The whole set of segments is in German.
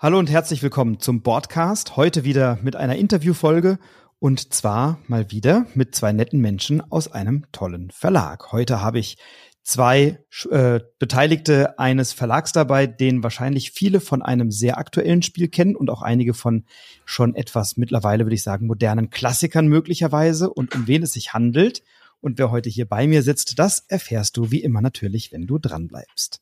Hallo und herzlich willkommen zum Podcast. Heute wieder mit einer Interviewfolge und zwar mal wieder mit zwei netten Menschen aus einem tollen Verlag. Heute habe ich zwei äh, Beteiligte eines Verlags dabei, den wahrscheinlich viele von einem sehr aktuellen Spiel kennen und auch einige von schon etwas mittlerweile, würde ich sagen, modernen Klassikern möglicherweise und um wen es sich handelt. Und wer heute hier bei mir sitzt, das erfährst du wie immer natürlich, wenn du dran bleibst.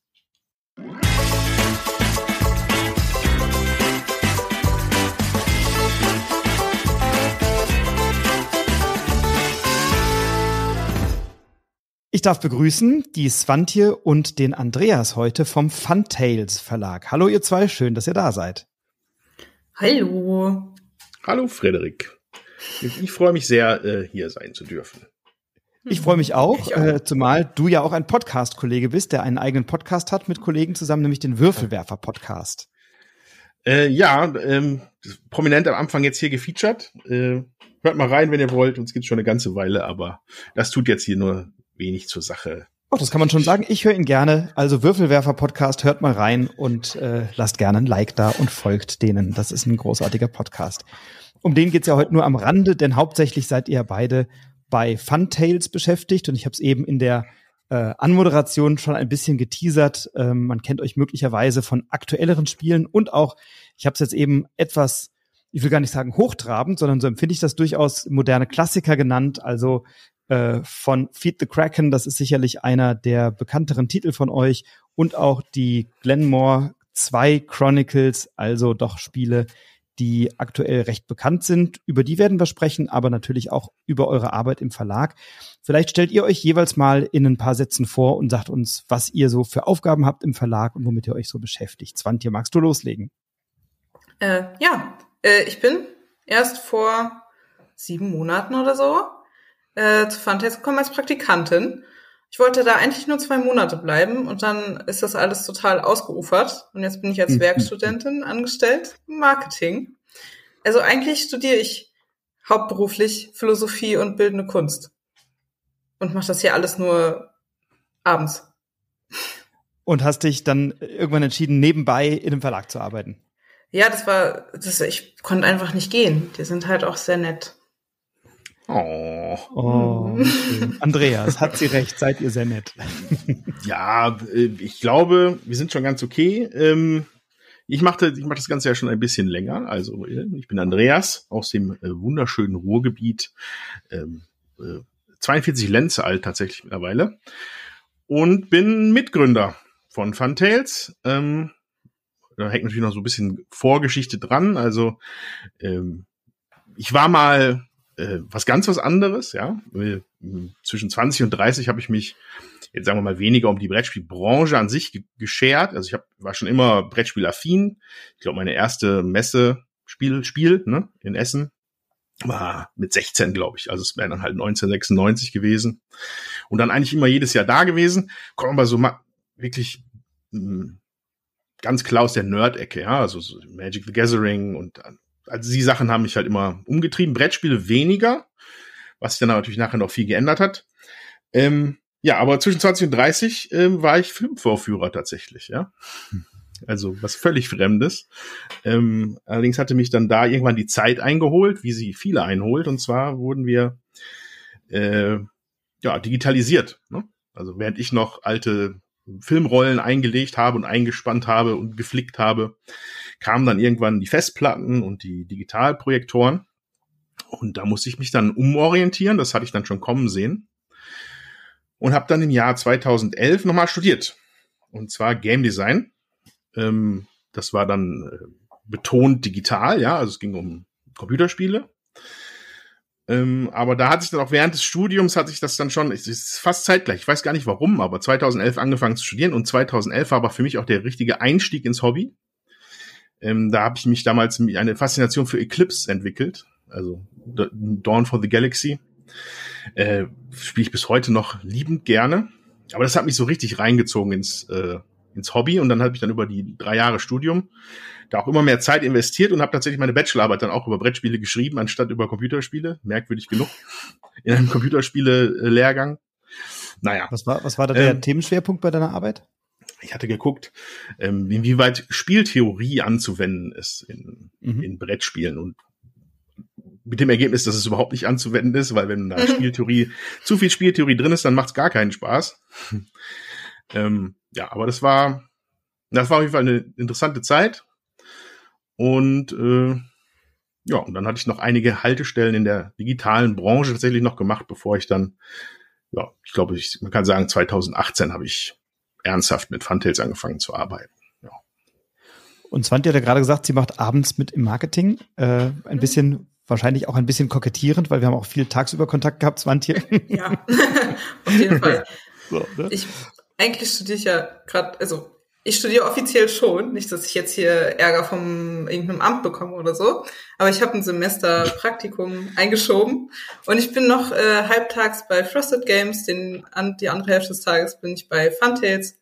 Ich darf begrüßen die Svantje und den Andreas heute vom Funtails Verlag. Hallo ihr zwei, schön, dass ihr da seid. Hallo. Hallo Frederik. Ich freue mich sehr, äh, hier sein zu dürfen. Ich freue mich auch, auch. Äh, zumal du ja auch ein Podcast-Kollege bist, der einen eigenen Podcast hat mit Kollegen zusammen, nämlich den Würfelwerfer-Podcast. Äh, ja, ähm, prominent am Anfang jetzt hier gefeatured. Äh, hört mal rein, wenn ihr wollt. Uns gibt's schon eine ganze Weile, aber das tut jetzt hier nur wenig zur Sache. Oh, das kann man schon sagen. Ich höre ihn gerne. Also Würfelwerfer-Podcast, hört mal rein und äh, lasst gerne ein Like da und folgt denen. Das ist ein großartiger Podcast. Um den geht's ja heute nur am Rande, denn hauptsächlich seid ihr beide bei Funtails beschäftigt und ich habe es eben in der äh, Anmoderation schon ein bisschen geteasert. Ähm, man kennt euch möglicherweise von aktuelleren Spielen und auch, ich habe es jetzt eben etwas, ich will gar nicht sagen hochtrabend, sondern so empfinde ich das durchaus moderne Klassiker genannt. Also äh, von Feed the Kraken, das ist sicherlich einer der bekannteren Titel von euch und auch die Glenmore 2 Chronicles, also doch Spiele, die aktuell recht bekannt sind. Über die werden wir sprechen, aber natürlich auch über eure Arbeit im Verlag. Vielleicht stellt ihr euch jeweils mal in ein paar Sätzen vor und sagt uns, was ihr so für Aufgaben habt im Verlag und womit ihr euch so beschäftigt. Zwantje, magst du loslegen? Äh, ja, äh, ich bin erst vor sieben Monaten oder so äh, zu Fantasia gekommen als Praktikantin. Ich wollte da eigentlich nur zwei Monate bleiben und dann ist das alles total ausgeufert. Und jetzt bin ich als mhm. Werkstudentin angestellt im Marketing. Also eigentlich studiere ich hauptberuflich Philosophie und bildende Kunst. Und mache das hier alles nur abends. Und hast dich dann irgendwann entschieden, nebenbei in einem Verlag zu arbeiten? Ja, das war, das, ich konnte einfach nicht gehen. Die sind halt auch sehr nett. Oh. oh Andreas, hat sie recht, seid ihr sehr nett. ja, äh, ich glaube, wir sind schon ganz okay. Ähm, ich mache ich mach das Ganze ja schon ein bisschen länger. Also äh, ich bin Andreas aus dem äh, wunderschönen Ruhrgebiet. 42 ähm, Lenze alt tatsächlich mittlerweile. Und bin Mitgründer von Funtails. Ähm, da hängt natürlich noch so ein bisschen Vorgeschichte dran. Also ich war mal äh, was ganz was anderes, ja. Zwischen 20 und 30 habe ich mich jetzt sagen wir mal weniger um die Brettspielbranche an sich geschert. Also ich hab, war schon immer Brettspielaffin. Ich glaube, meine erste Messe Spiel, Spiel ne, in Essen war mit 16, glaube ich. Also es wäre dann halt 1996 gewesen. Und dann eigentlich immer jedes Jahr da gewesen. Kommen aber so mal wirklich mh, hm, ganz klar aus der Nerd-Ecke, ja. Also so Magic the Gathering und also die Sachen haben mich halt immer umgetrieben. Brettspiele weniger, was sich dann natürlich nachher noch viel geändert hat. Ähm, ja, aber zwischen 20 und 30 ähm, war ich Filmvorführer tatsächlich, ja. Also was völlig Fremdes. Ähm, allerdings hatte mich dann da irgendwann die Zeit eingeholt, wie sie viele einholt. Und zwar wurden wir äh, ja digitalisiert. Ne? Also während ich noch alte Filmrollen eingelegt habe und eingespannt habe und geflickt habe, kamen dann irgendwann die Festplatten und die Digitalprojektoren. Und da musste ich mich dann umorientieren, das hatte ich dann schon kommen sehen. Und habe dann im Jahr 2011 nochmal studiert. Und zwar Game Design. Ähm, das war dann äh, betont digital, ja, also es ging um Computerspiele. Ähm, aber da hat sich dann auch während des Studiums hat sich das dann schon, es ist fast zeitgleich, ich weiß gar nicht warum, aber 2011 angefangen zu studieren und 2011 war aber für mich auch der richtige Einstieg ins Hobby. Ähm, da habe ich mich damals eine Faszination für Eclipse entwickelt, also Dawn for the Galaxy. Äh, Spiele ich bis heute noch liebend gerne. Aber das hat mich so richtig reingezogen ins, äh, ins Hobby und dann habe ich dann über die drei Jahre Studium da auch immer mehr Zeit investiert und habe tatsächlich meine Bachelorarbeit dann auch über Brettspiele geschrieben, anstatt über Computerspiele. Merkwürdig genug. In einem Computerspiele-Lehrgang. Naja. Was war, was war da der ähm, Themenschwerpunkt bei deiner Arbeit? ich hatte geguckt, ähm, inwieweit Spieltheorie anzuwenden ist in, mhm. in Brettspielen und mit dem Ergebnis, dass es überhaupt nicht anzuwenden ist, weil wenn da. Spieltheorie, zu viel Spieltheorie drin ist, dann macht es gar keinen Spaß. Ähm, ja, aber das war, das war auf jeden Fall eine interessante Zeit. Und äh, ja, und dann hatte ich noch einige Haltestellen in der digitalen Branche tatsächlich noch gemacht, bevor ich dann, ja, ich glaube, ich, man kann sagen, 2018 habe ich ernsthaft mit Funtails angefangen zu arbeiten. Ja. Und Svante hat ja gerade gesagt, sie macht abends mit im Marketing. Äh, ein bisschen, wahrscheinlich auch ein bisschen kokettierend, weil wir haben auch viel tagsüber Kontakt gehabt, Svante. Ja, auf jeden Fall. So, ne? Ich, eigentlich studiere ich ja gerade, also ich studiere offiziell schon, nicht, dass ich jetzt hier Ärger vom irgendeinem Amt bekomme oder so, aber ich habe ein Semester Praktikum eingeschoben und ich bin noch äh, halbtags bei Frosted Games, den an, die andere Hälfte des Tages bin ich bei Funtails.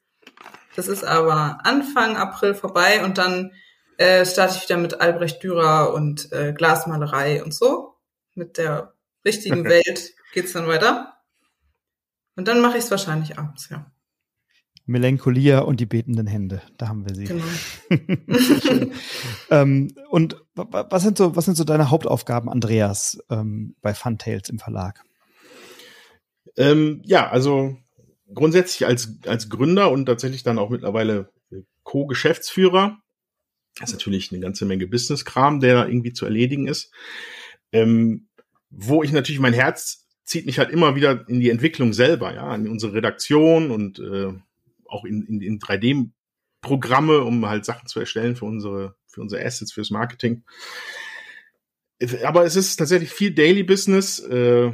Das ist aber Anfang April vorbei und dann äh, starte ich wieder mit Albrecht Dürer und äh, Glasmalerei und so. Mit der richtigen Welt geht's dann weiter. Und dann mache ich es wahrscheinlich abends, ja. Melancholia und die betenden Hände. Da haben wir sie. Genau. ähm, und was sind so, was sind so deine Hauptaufgaben, Andreas, ähm, bei Funtails im Verlag? Ähm, ja, also grundsätzlich als, als Gründer und tatsächlich dann auch mittlerweile Co-Geschäftsführer. Das ist natürlich eine ganze Menge Business-Kram, der irgendwie zu erledigen ist. Ähm, wo ich natürlich mein Herz zieht mich halt immer wieder in die Entwicklung selber, ja, in unsere Redaktion und äh, auch in, in, in 3D-Programme, um halt Sachen zu erstellen für unsere, für unsere Assets, fürs Marketing. Aber es ist tatsächlich viel Daily Business. Äh,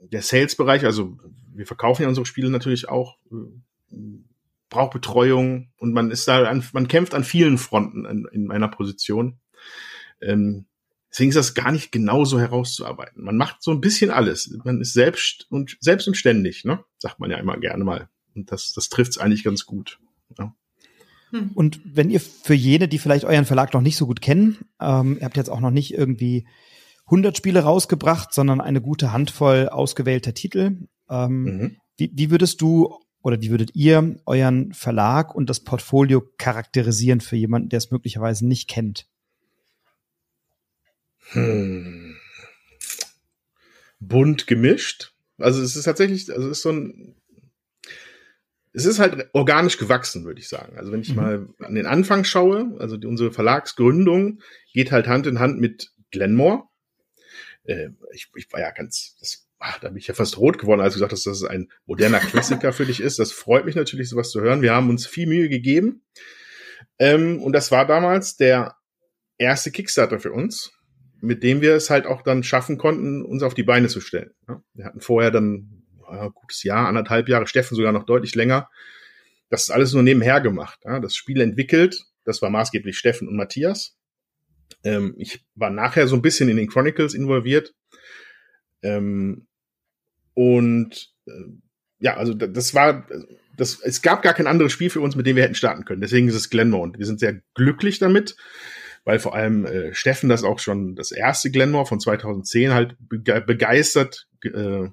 der Sales-Bereich, also wir verkaufen ja unsere Spiele natürlich auch, äh, braucht Betreuung und man ist da, an, man kämpft an vielen Fronten in, in meiner Position. Ähm, deswegen ist das gar nicht genauso herauszuarbeiten. Man macht so ein bisschen alles. Man ist selbst und selbst und ständig, ne? Sagt man ja immer gerne mal. Und das, das trifft es eigentlich ganz gut. Ja. Hm. Und wenn ihr für jene, die vielleicht euren Verlag noch nicht so gut kennen, ähm, ihr habt jetzt auch noch nicht irgendwie 100 Spiele rausgebracht, sondern eine gute Handvoll ausgewählter Titel. Ähm, mhm. wie, wie würdest du oder wie würdet ihr euren Verlag und das Portfolio charakterisieren für jemanden, der es möglicherweise nicht kennt? Hm. Bunt gemischt. Also es ist tatsächlich, also es ist so ein es ist halt organisch gewachsen, würde ich sagen. Also wenn ich mhm. mal an den Anfang schaue, also die, unsere Verlagsgründung geht halt Hand in Hand mit Glenmore. Äh, ich, ich war ja ganz, das, ach, da bin ich ja fast rot geworden, als du gesagt hast, dass das ein moderner Klassiker für dich ist. Das freut mich natürlich, sowas zu hören. Wir haben uns viel Mühe gegeben. Ähm, und das war damals der erste Kickstarter für uns, mit dem wir es halt auch dann schaffen konnten, uns auf die Beine zu stellen. Wir hatten vorher dann äh, gutes Jahr, anderthalb Jahre, Steffen sogar noch deutlich länger. Das ist alles nur nebenher gemacht. Ja? Das Spiel entwickelt, das war maßgeblich Steffen und Matthias. Ähm, ich war nachher so ein bisschen in den Chronicles involviert. Ähm, und äh, ja, also das war, das, es gab gar kein anderes Spiel für uns, mit dem wir hätten starten können. Deswegen ist es Glenmore und wir sind sehr glücklich damit, weil vor allem äh, Steffen das auch schon das erste Glenmore von 2010 halt begeistert äh,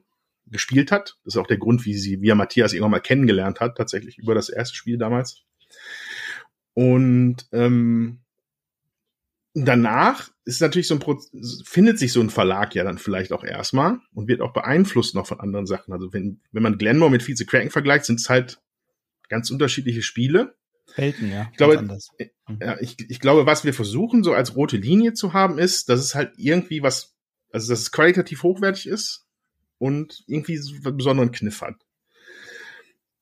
gespielt hat. Das ist auch der Grund, wie sie, wie er Matthias irgendwann mal kennengelernt hat, tatsächlich über das erste Spiel damals. Und ähm, danach ist natürlich so ein Pro findet sich so ein Verlag ja dann vielleicht auch erstmal und wird auch beeinflusst noch von anderen Sachen. Also wenn, wenn man Glenmore mit Vize Kraken vergleicht, sind es halt ganz unterschiedliche Spiele. Welten, ja. Ich glaube, äh, ja, ich, ich glaube, was wir versuchen, so als rote Linie zu haben, ist, dass es halt irgendwie was, also dass es qualitativ hochwertig ist, und irgendwie so einen besonderen Kniff hat.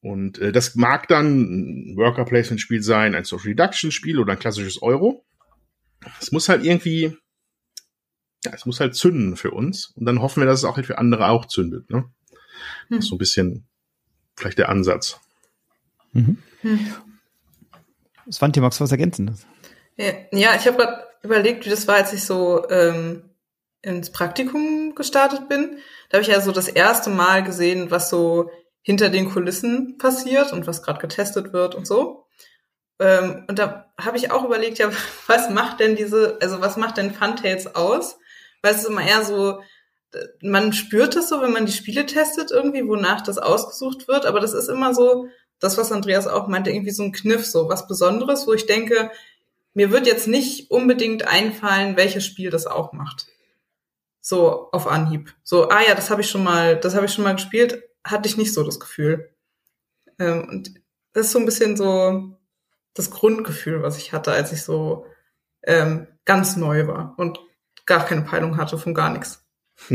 Und äh, das mag dann ein Worker Placement Spiel sein, ein Social Reduction Spiel oder ein klassisches Euro. Es muss halt irgendwie, ja, es muss halt zünden für uns. Und dann hoffen wir, dass es auch halt für andere auch zündet. Ne? Hm. Das ist so ein bisschen vielleicht der Ansatz. Mhm. Hm. Svante, magst du was ergänzen? Ja, ich habe gerade überlegt, wie das war, als ich so ähm, ins Praktikum gestartet bin. Da habe ich ja so das erste Mal gesehen, was so hinter den Kulissen passiert und was gerade getestet wird und so. Ähm, und da habe ich auch überlegt, ja, was macht denn diese, also was macht denn Funtails aus? Weil es ist immer eher so, man spürt es so, wenn man die Spiele testet irgendwie, wonach das ausgesucht wird, aber das ist immer so, das, was Andreas auch meinte, irgendwie so ein Kniff, so was Besonderes, wo ich denke, mir wird jetzt nicht unbedingt einfallen, welches Spiel das auch macht. So auf Anhieb. So, ah ja, das habe ich schon mal, das habe ich schon mal gespielt, hatte ich nicht so das Gefühl. Ähm, und das ist so ein bisschen so das Grundgefühl, was ich hatte, als ich so ähm, ganz neu war und gar keine Peilung hatte von gar nichts.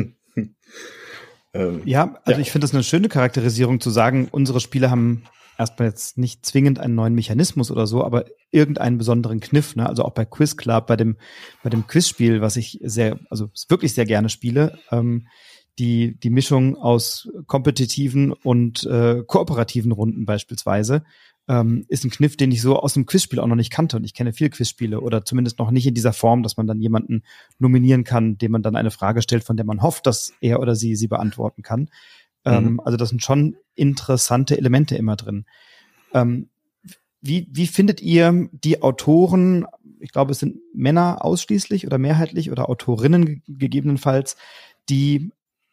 Ähm, ja, also ja. ich finde das eine schöne Charakterisierung zu sagen, unsere Spiele haben erstmal jetzt nicht zwingend einen neuen Mechanismus oder so, aber irgendeinen besonderen Kniff, ne? Also auch bei Quiz Club, bei dem, bei dem Quizspiel, was ich sehr, also wirklich sehr gerne spiele, ähm, die, die Mischung aus kompetitiven und äh, kooperativen Runden beispielsweise, ähm, ist ein Kniff, den ich so aus dem Quizspiel auch noch nicht kannte. Und ich kenne viele Quizspiele oder zumindest noch nicht in dieser Form, dass man dann jemanden nominieren kann, dem man dann eine Frage stellt, von der man hofft, dass er oder sie sie beantworten kann. Ähm, mhm. also das sind schon interessante Elemente immer drin. Ähm, wie, wie findet ihr die Autoren, ich glaube, es sind Männer ausschließlich oder mehrheitlich oder Autorinnen gegebenenfalls, die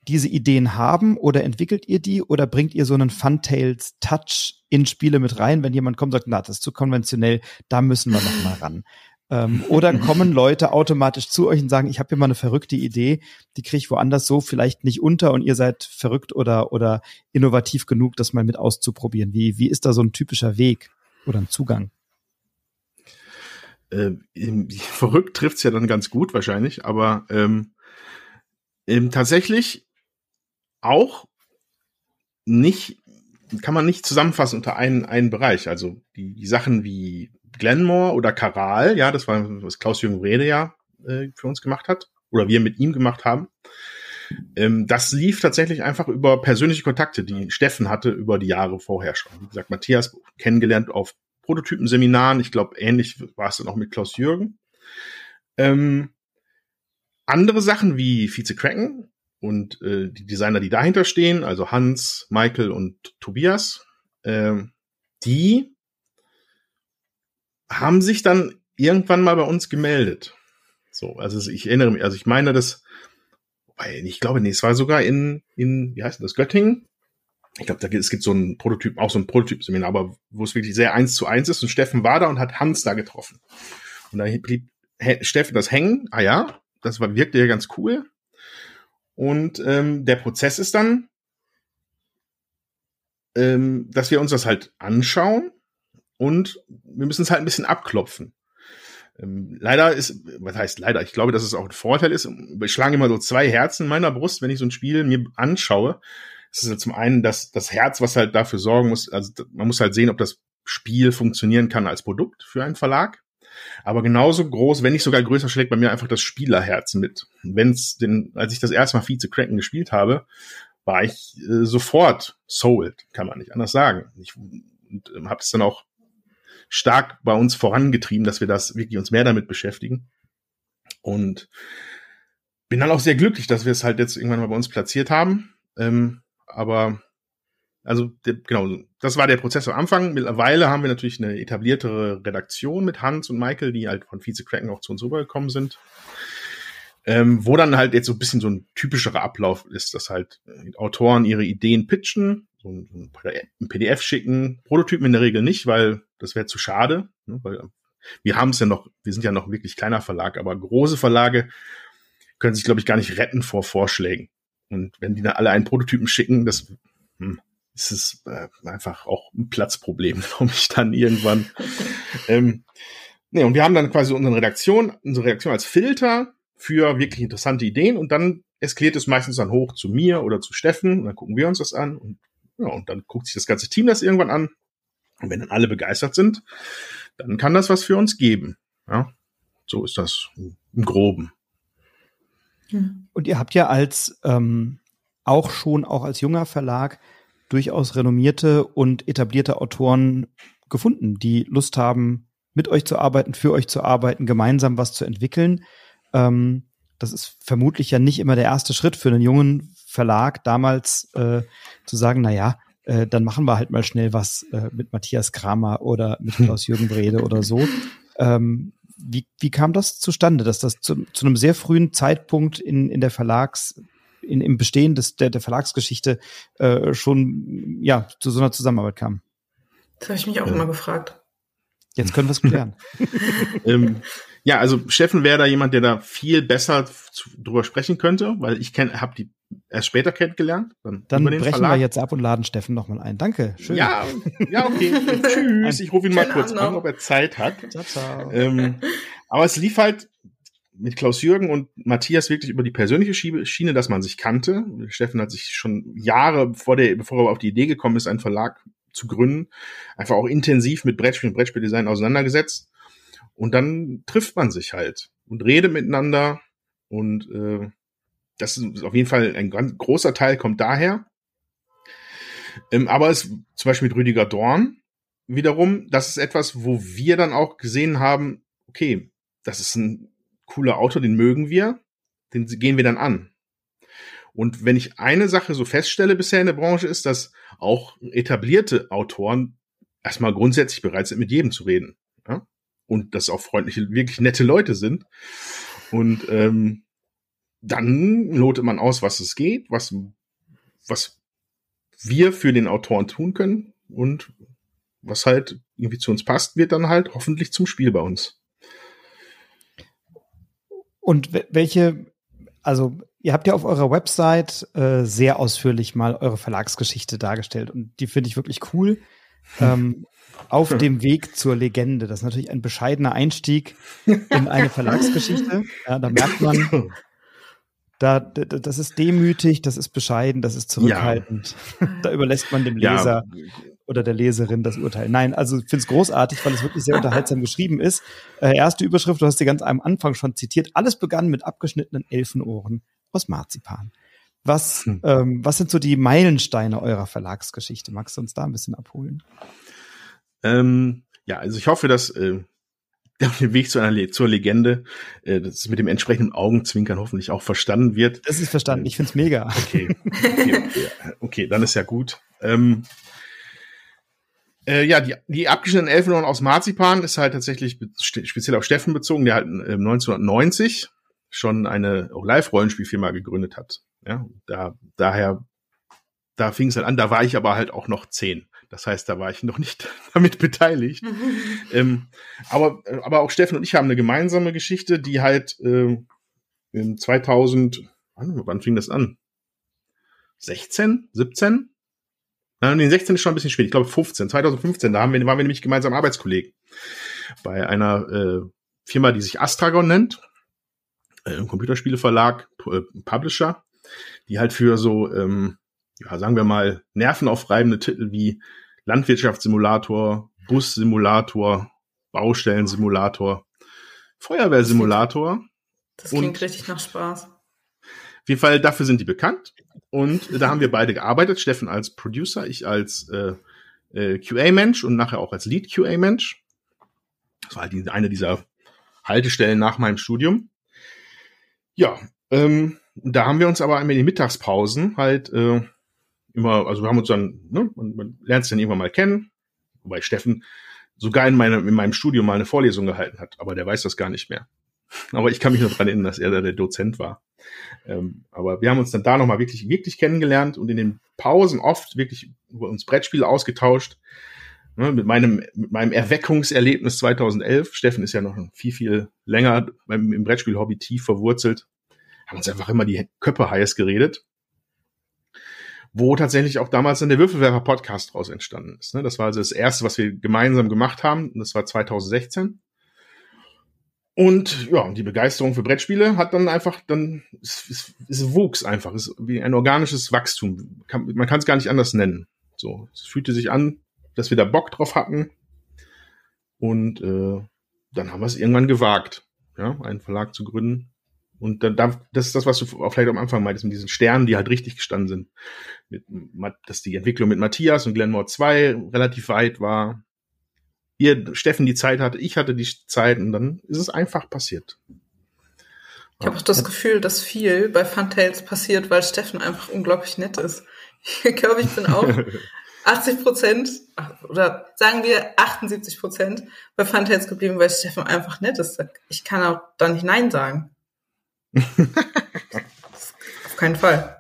diese Ideen haben oder entwickelt ihr die oder bringt ihr so einen Funtails-Touch in Spiele mit rein, wenn jemand kommt und sagt, na, das ist zu konventionell, da müssen wir noch mal ran. Ähm, oder kommen Leute automatisch zu euch und sagen, ich habe hier mal eine verrückte Idee, die kriege ich woanders so vielleicht nicht unter und ihr seid verrückt oder, oder innovativ genug, das mal mit auszuprobieren. Wie, wie ist da so ein typischer Weg oder ein Zugang? Äh, verrückt trifft's ja dann ganz gut wahrscheinlich, aber ähm, ähm, tatsächlich auch nicht, kann man nicht zusammenfassen unter einen, einen Bereich. Also die, die Sachen wie Glenmore oder Karal, ja, das war, was Klaus-Jürgen Rede ja äh, für uns gemacht hat, oder wir mit ihm gemacht haben. Ähm, das lief tatsächlich einfach über persönliche Kontakte, die Steffen hatte über die Jahre vorher schon. Wie gesagt, Matthias kennengelernt auf Prototypenseminaren. Ich glaube, ähnlich war es dann auch mit Klaus Jürgen. Ähm, andere Sachen wie Vize Kraken und äh, die Designer, die dahinter stehen, also Hans, Michael und Tobias, äh, die haben sich dann irgendwann mal bei uns gemeldet. So, also ich erinnere mich, also ich meine, das, ich glaube, nee, es war sogar in, in, wie heißt das, Göttingen. Ich glaube, da gibt, es gibt so ein Prototyp, auch so ein Prototyp-Seminar, aber wo es wirklich sehr eins zu eins ist und Steffen war da und hat Hans da getroffen. Und da blieb Steffen das hängen. Ah ja, das war, wirkte ja ganz cool. Und ähm, der Prozess ist dann, ähm, dass wir uns das halt anschauen und wir müssen es halt ein bisschen abklopfen. Ähm, leider ist, was heißt leider, ich glaube, dass es auch ein Vorteil ist. Ich schlage immer so zwei Herzen in meiner Brust, wenn ich so ein Spiel mir anschaue. Es ist ja zum einen das, das Herz, was halt dafür sorgen muss, also man muss halt sehen, ob das Spiel funktionieren kann als Produkt für einen Verlag. Aber genauso groß, wenn nicht sogar größer, schlägt bei mir einfach das Spielerherz mit. Wenn's den, als ich das erste Mal Vize Kraken gespielt habe, war ich äh, sofort sold, kann man nicht anders sagen. Ich äh, habe es dann auch stark bei uns vorangetrieben, dass wir das wirklich uns mehr damit beschäftigen. Und bin dann auch sehr glücklich, dass wir es halt jetzt irgendwann mal bei uns platziert haben. Ähm, aber also genau, das war der Prozess am Anfang. Mittlerweile haben wir natürlich eine etabliertere Redaktion mit Hans und Michael, die halt von Vize Kraken auch zu uns rübergekommen sind. Ähm, wo dann halt jetzt so ein bisschen so ein typischerer Ablauf ist, dass halt Autoren ihre Ideen pitchen, so ein, ein PDF schicken, Prototypen in der Regel nicht, weil das wäre zu schade, ne, weil wir haben es ja noch, wir sind ja noch wirklich kleiner Verlag, aber große Verlage können sich, glaube ich, gar nicht retten vor Vorschlägen. Und wenn die dann alle einen Prototypen schicken, das hm, ist es äh, einfach auch ein Platzproblem, glaube ich, dann irgendwann. ähm, nee, und wir haben dann quasi unsere Redaktion, unsere Redaktion als Filter für wirklich interessante Ideen und dann eskaliert es meistens dann hoch zu mir oder zu Steffen und dann gucken wir uns das an und ja, und dann guckt sich das ganze Team das irgendwann an. Und wenn dann alle begeistert sind, dann kann das was für uns geben. Ja, so ist das im Groben. Und ihr habt ja als ähm, auch schon auch als junger Verlag durchaus renommierte und etablierte Autoren gefunden, die Lust haben, mit euch zu arbeiten, für euch zu arbeiten, gemeinsam was zu entwickeln. Ähm, das ist vermutlich ja nicht immer der erste Schritt für einen jungen Verlag, damals äh, zu sagen, na ja, äh, dann machen wir halt mal schnell was äh, mit Matthias Kramer oder mit hm. Klaus-Jürgen Brede oder so. Ähm, wie, wie kam das zustande, dass das zu, zu einem sehr frühen Zeitpunkt in, in der Verlags, in, im Bestehen des, der, der Verlagsgeschichte äh, schon ja, zu so einer Zusammenarbeit kam? Das habe ich mich auch ja. immer gefragt. Jetzt können wir es klären. ähm, ja, also Steffen wäre da jemand, der da viel besser drüber sprechen könnte, weil ich habe die erst später kennengelernt. Dann, dann brechen Verlag. wir jetzt ab und laden Steffen nochmal ein. Danke. Schön. Ja, ja, okay. Tschüss. Ich rufe ihn mal kurz an, ob er Zeit hat. Ciao, ciao. Ähm, aber es lief halt mit Klaus Jürgen und Matthias wirklich über die persönliche Schiene, dass man sich kannte. Steffen hat sich schon Jahre vor der, bevor er auf die Idee gekommen ist, einen Verlag zu gründen, einfach auch intensiv mit Brettspiel und Brettspieldesign auseinandergesetzt. Und dann trifft man sich halt und redet miteinander. Und äh, das ist auf jeden Fall ein ganz großer Teil kommt daher. Ähm, aber es zum Beispiel mit Rüdiger Dorn wiederum, das ist etwas, wo wir dann auch gesehen haben, okay, das ist ein cooler Autor, den mögen wir, den gehen wir dann an. Und wenn ich eine Sache so feststelle bisher in der Branche, ist, dass auch etablierte Autoren erstmal grundsätzlich bereit sind, mit jedem zu reden. Ja? Und dass auch freundliche, wirklich nette Leute sind. Und ähm, dann lotet man aus, was es geht, was, was wir für den Autoren tun können und was halt irgendwie zu uns passt, wird dann halt hoffentlich zum Spiel bei uns. Und welche, also ihr habt ja auf eurer Website äh, sehr ausführlich mal eure Verlagsgeschichte dargestellt und die finde ich wirklich cool. Ähm, auf dem Weg zur Legende. Das ist natürlich ein bescheidener Einstieg in eine Verlagsgeschichte. Ja, da merkt man, da, das ist demütig, das ist bescheiden, das ist zurückhaltend. Ja. da überlässt man dem Leser ja oder der Leserin das Urteil. Nein, also ich finde es großartig, weil es wirklich sehr unterhaltsam geschrieben ist. Äh, erste Überschrift, du hast sie ganz am Anfang schon zitiert. Alles begann mit abgeschnittenen Elfenohren aus Marzipan. Was, hm. ähm, was sind so die Meilensteine eurer Verlagsgeschichte? Magst du uns da ein bisschen abholen? Ähm, ja, also ich hoffe, dass äh, auf dem Weg zu einer zur Legende, äh, das mit dem entsprechenden Augenzwinkern hoffentlich auch verstanden wird. Das ist verstanden. Ich finde es mega. Okay. Okay, okay. dann ist ja gut. Ähm, äh, ja, die, die abgeschnittenen Elfenohren aus Marzipan ist halt tatsächlich speziell auf Steffen bezogen, der halt äh, 1990 schon eine Live-Rollenspielfirma gegründet hat. Ja, da, daher, da fing es halt an, da war ich aber halt auch noch zehn. Das heißt, da war ich noch nicht damit beteiligt. ähm, aber, aber auch Steffen und ich haben eine gemeinsame Geschichte, die halt äh, in 2000, wann, fing das an? 16, 17? Nein, den 16 ist schon ein bisschen spät. Ich glaube 15, 2015. Da haben wir, waren wir nämlich gemeinsam Arbeitskollegen bei einer äh, Firma, die sich Astragon nennt, äh, ein Computerspieleverlag, äh, Publisher, die halt für so, ähm, ja, sagen wir mal, nervenaufreibende Titel wie Landwirtschaftssimulator, Bussimulator, Baustellensimulator, Feuerwehrsimulator. Das klingt richtig nach Spaß. Auf jeden Fall, dafür sind die bekannt. Und da haben wir beide gearbeitet. Steffen als Producer, ich als äh, äh, QA-Mensch und nachher auch als Lead-QA-Mensch. Das war halt eine dieser Haltestellen nach meinem Studium. Ja, ähm, da haben wir uns aber in den Mittagspausen halt äh, immer, also wir haben uns dann, ne, man, man lernt sich dann irgendwann mal kennen, wobei Steffen sogar in, meinem in meinem Studium mal eine Vorlesung gehalten hat, aber der weiß das gar nicht mehr. Aber ich kann mich noch dran erinnern, dass er da der Dozent war. Ähm, aber wir haben uns dann da nochmal wirklich, wirklich kennengelernt und in den Pausen oft wirklich über uns Brettspiele ausgetauscht. Ne, mit meinem, mit meinem Erweckungserlebnis 2011. Steffen ist ja noch viel, viel länger beim, im Brettspiel-Hobby tief verwurzelt. Haben uns einfach immer die Köpfe heiß geredet. Wo tatsächlich auch damals dann der Würfelwerfer-Podcast draus entstanden ist. Ne? Das war also das erste, was wir gemeinsam gemacht haben. Das war 2016. Und ja, die Begeisterung für Brettspiele hat dann einfach, dann, es, es, es wuchs einfach, es ist wie ein organisches Wachstum. Kann, man kann es gar nicht anders nennen. So, es fühlte sich an, dass wir da Bock drauf hatten. Und äh, dann haben wir es irgendwann gewagt, ja, einen Verlag zu gründen. Und dann, das ist das, was du auch vielleicht am Anfang meintest, mit diesen Sternen, die halt richtig gestanden sind. Mit, dass die Entwicklung mit Matthias und Glenmore 2 relativ weit war, ihr Steffen die Zeit hatte, ich hatte die Zeit und dann ist es einfach passiert. Ich habe auch das Gefühl, dass viel bei Funtails passiert, weil Steffen einfach unglaublich nett ist. Ich glaube, ich bin auch 80 Prozent oder sagen wir 78 Prozent bei Funtails geblieben, weil Steffen einfach nett ist. Ich kann auch da nicht Nein sagen. Auf keinen Fall.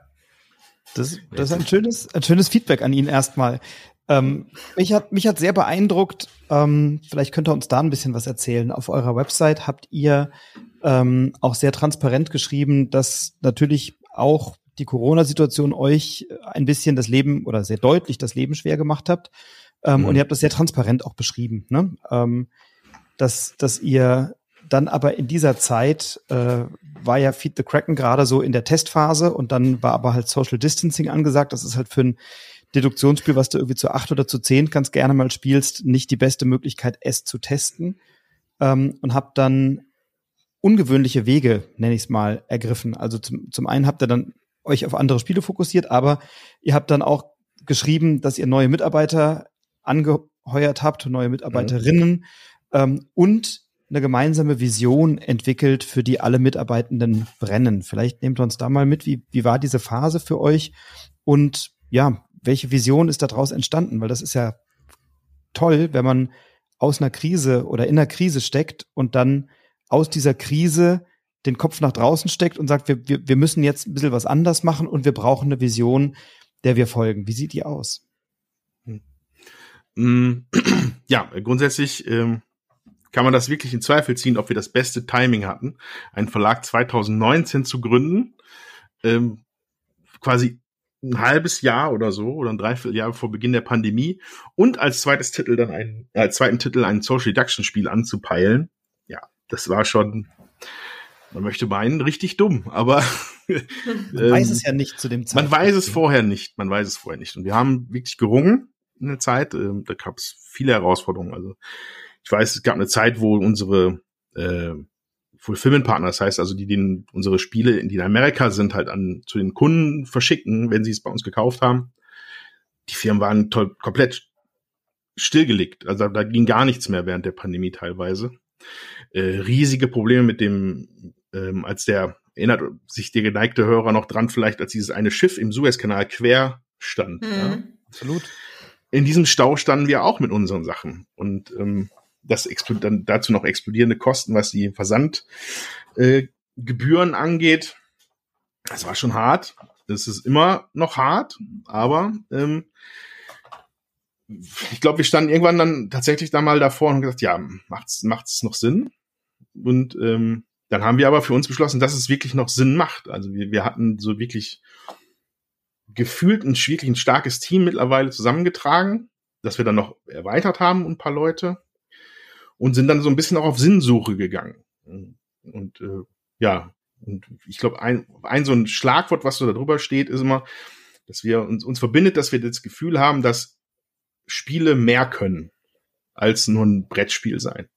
Das, das ist ein schönes, ein schönes Feedback an ihn erstmal. Ähm, mich, hat, mich hat sehr beeindruckt, ähm, vielleicht könnt ihr uns da ein bisschen was erzählen. Auf eurer Website habt ihr ähm, auch sehr transparent geschrieben, dass natürlich auch die Corona-Situation euch ein bisschen das Leben oder sehr deutlich das Leben schwer gemacht habt. Ähm, mhm. Und ihr habt das sehr transparent auch beschrieben, ne? ähm, dass, dass ihr dann aber in dieser Zeit äh, war ja Feed the Kraken gerade so in der Testphase und dann war aber halt Social Distancing angesagt. Das ist halt für ein Deduktionsspiel, was du irgendwie zu acht oder zu zehn ganz gerne mal spielst, nicht die beste Möglichkeit, es zu testen. Ähm, und habt dann ungewöhnliche Wege, nenne ich es mal, ergriffen. Also zum, zum einen habt ihr dann euch auf andere Spiele fokussiert, aber ihr habt dann auch geschrieben, dass ihr neue Mitarbeiter angeheuert habt, neue Mitarbeiterinnen mhm. ähm, und eine gemeinsame Vision entwickelt, für die alle Mitarbeitenden brennen. Vielleicht nehmt uns da mal mit, wie, wie war diese Phase für euch und ja, welche Vision ist daraus entstanden? Weil das ist ja toll, wenn man aus einer Krise oder in einer Krise steckt und dann aus dieser Krise den Kopf nach draußen steckt und sagt, wir, wir, wir müssen jetzt ein bisschen was anders machen und wir brauchen eine Vision, der wir folgen. Wie sieht die aus? Hm. Ja, grundsätzlich ähm, kann man das wirklich in Zweifel ziehen, ob wir das beste Timing hatten, einen Verlag 2019 zu gründen, ähm, quasi ein halbes Jahr oder so oder ein Dreivierteljahr vor Beginn der Pandemie und als zweites Titel dann ein, als zweiten Titel ein Social Reduction Spiel anzupeilen. Ja, das war schon, man möchte meinen, richtig dumm, aber man weiß es ja nicht zu dem Zeitpunkt. Man weiß es vorher nicht, man weiß es vorher nicht und wir haben wirklich gerungen in der Zeit, ähm, da gab es viele Herausforderungen, also ich weiß, es gab eine Zeit, wo unsere äh, Fulfillment-Partner, das heißt also, die den unsere Spiele, die in Amerika sind, halt an zu den Kunden verschicken, wenn sie es bei uns gekauft haben. Die Firmen waren toll, komplett stillgelegt. Also da ging gar nichts mehr während der Pandemie teilweise. Äh, riesige Probleme mit dem, ähm, als der erinnert sich der geneigte Hörer noch dran, vielleicht als dieses eine Schiff im Suezkanal quer stand. Mhm. Ja. Absolut. In diesem Stau standen wir auch mit unseren Sachen. Und ähm, das dann dazu noch explodierende Kosten, was die Versandgebühren äh, angeht. Das war schon hart. Das ist immer noch hart, aber ähm, ich glaube, wir standen irgendwann dann tatsächlich da mal davor und gesagt, ja, macht's macht's noch Sinn? Und ähm, dann haben wir aber für uns beschlossen, dass es wirklich noch Sinn macht. Also wir, wir hatten so wirklich gefühlt ein wirklich ein starkes Team mittlerweile zusammengetragen, dass wir dann noch erweitert haben, ein paar Leute und sind dann so ein bisschen auch auf Sinnsuche gegangen. Und äh, ja, und ich glaube, ein, ein so ein Schlagwort, was so da drüber steht, ist immer, dass wir uns, uns verbindet, dass wir das Gefühl haben, dass Spiele mehr können als nur ein Brettspiel sein.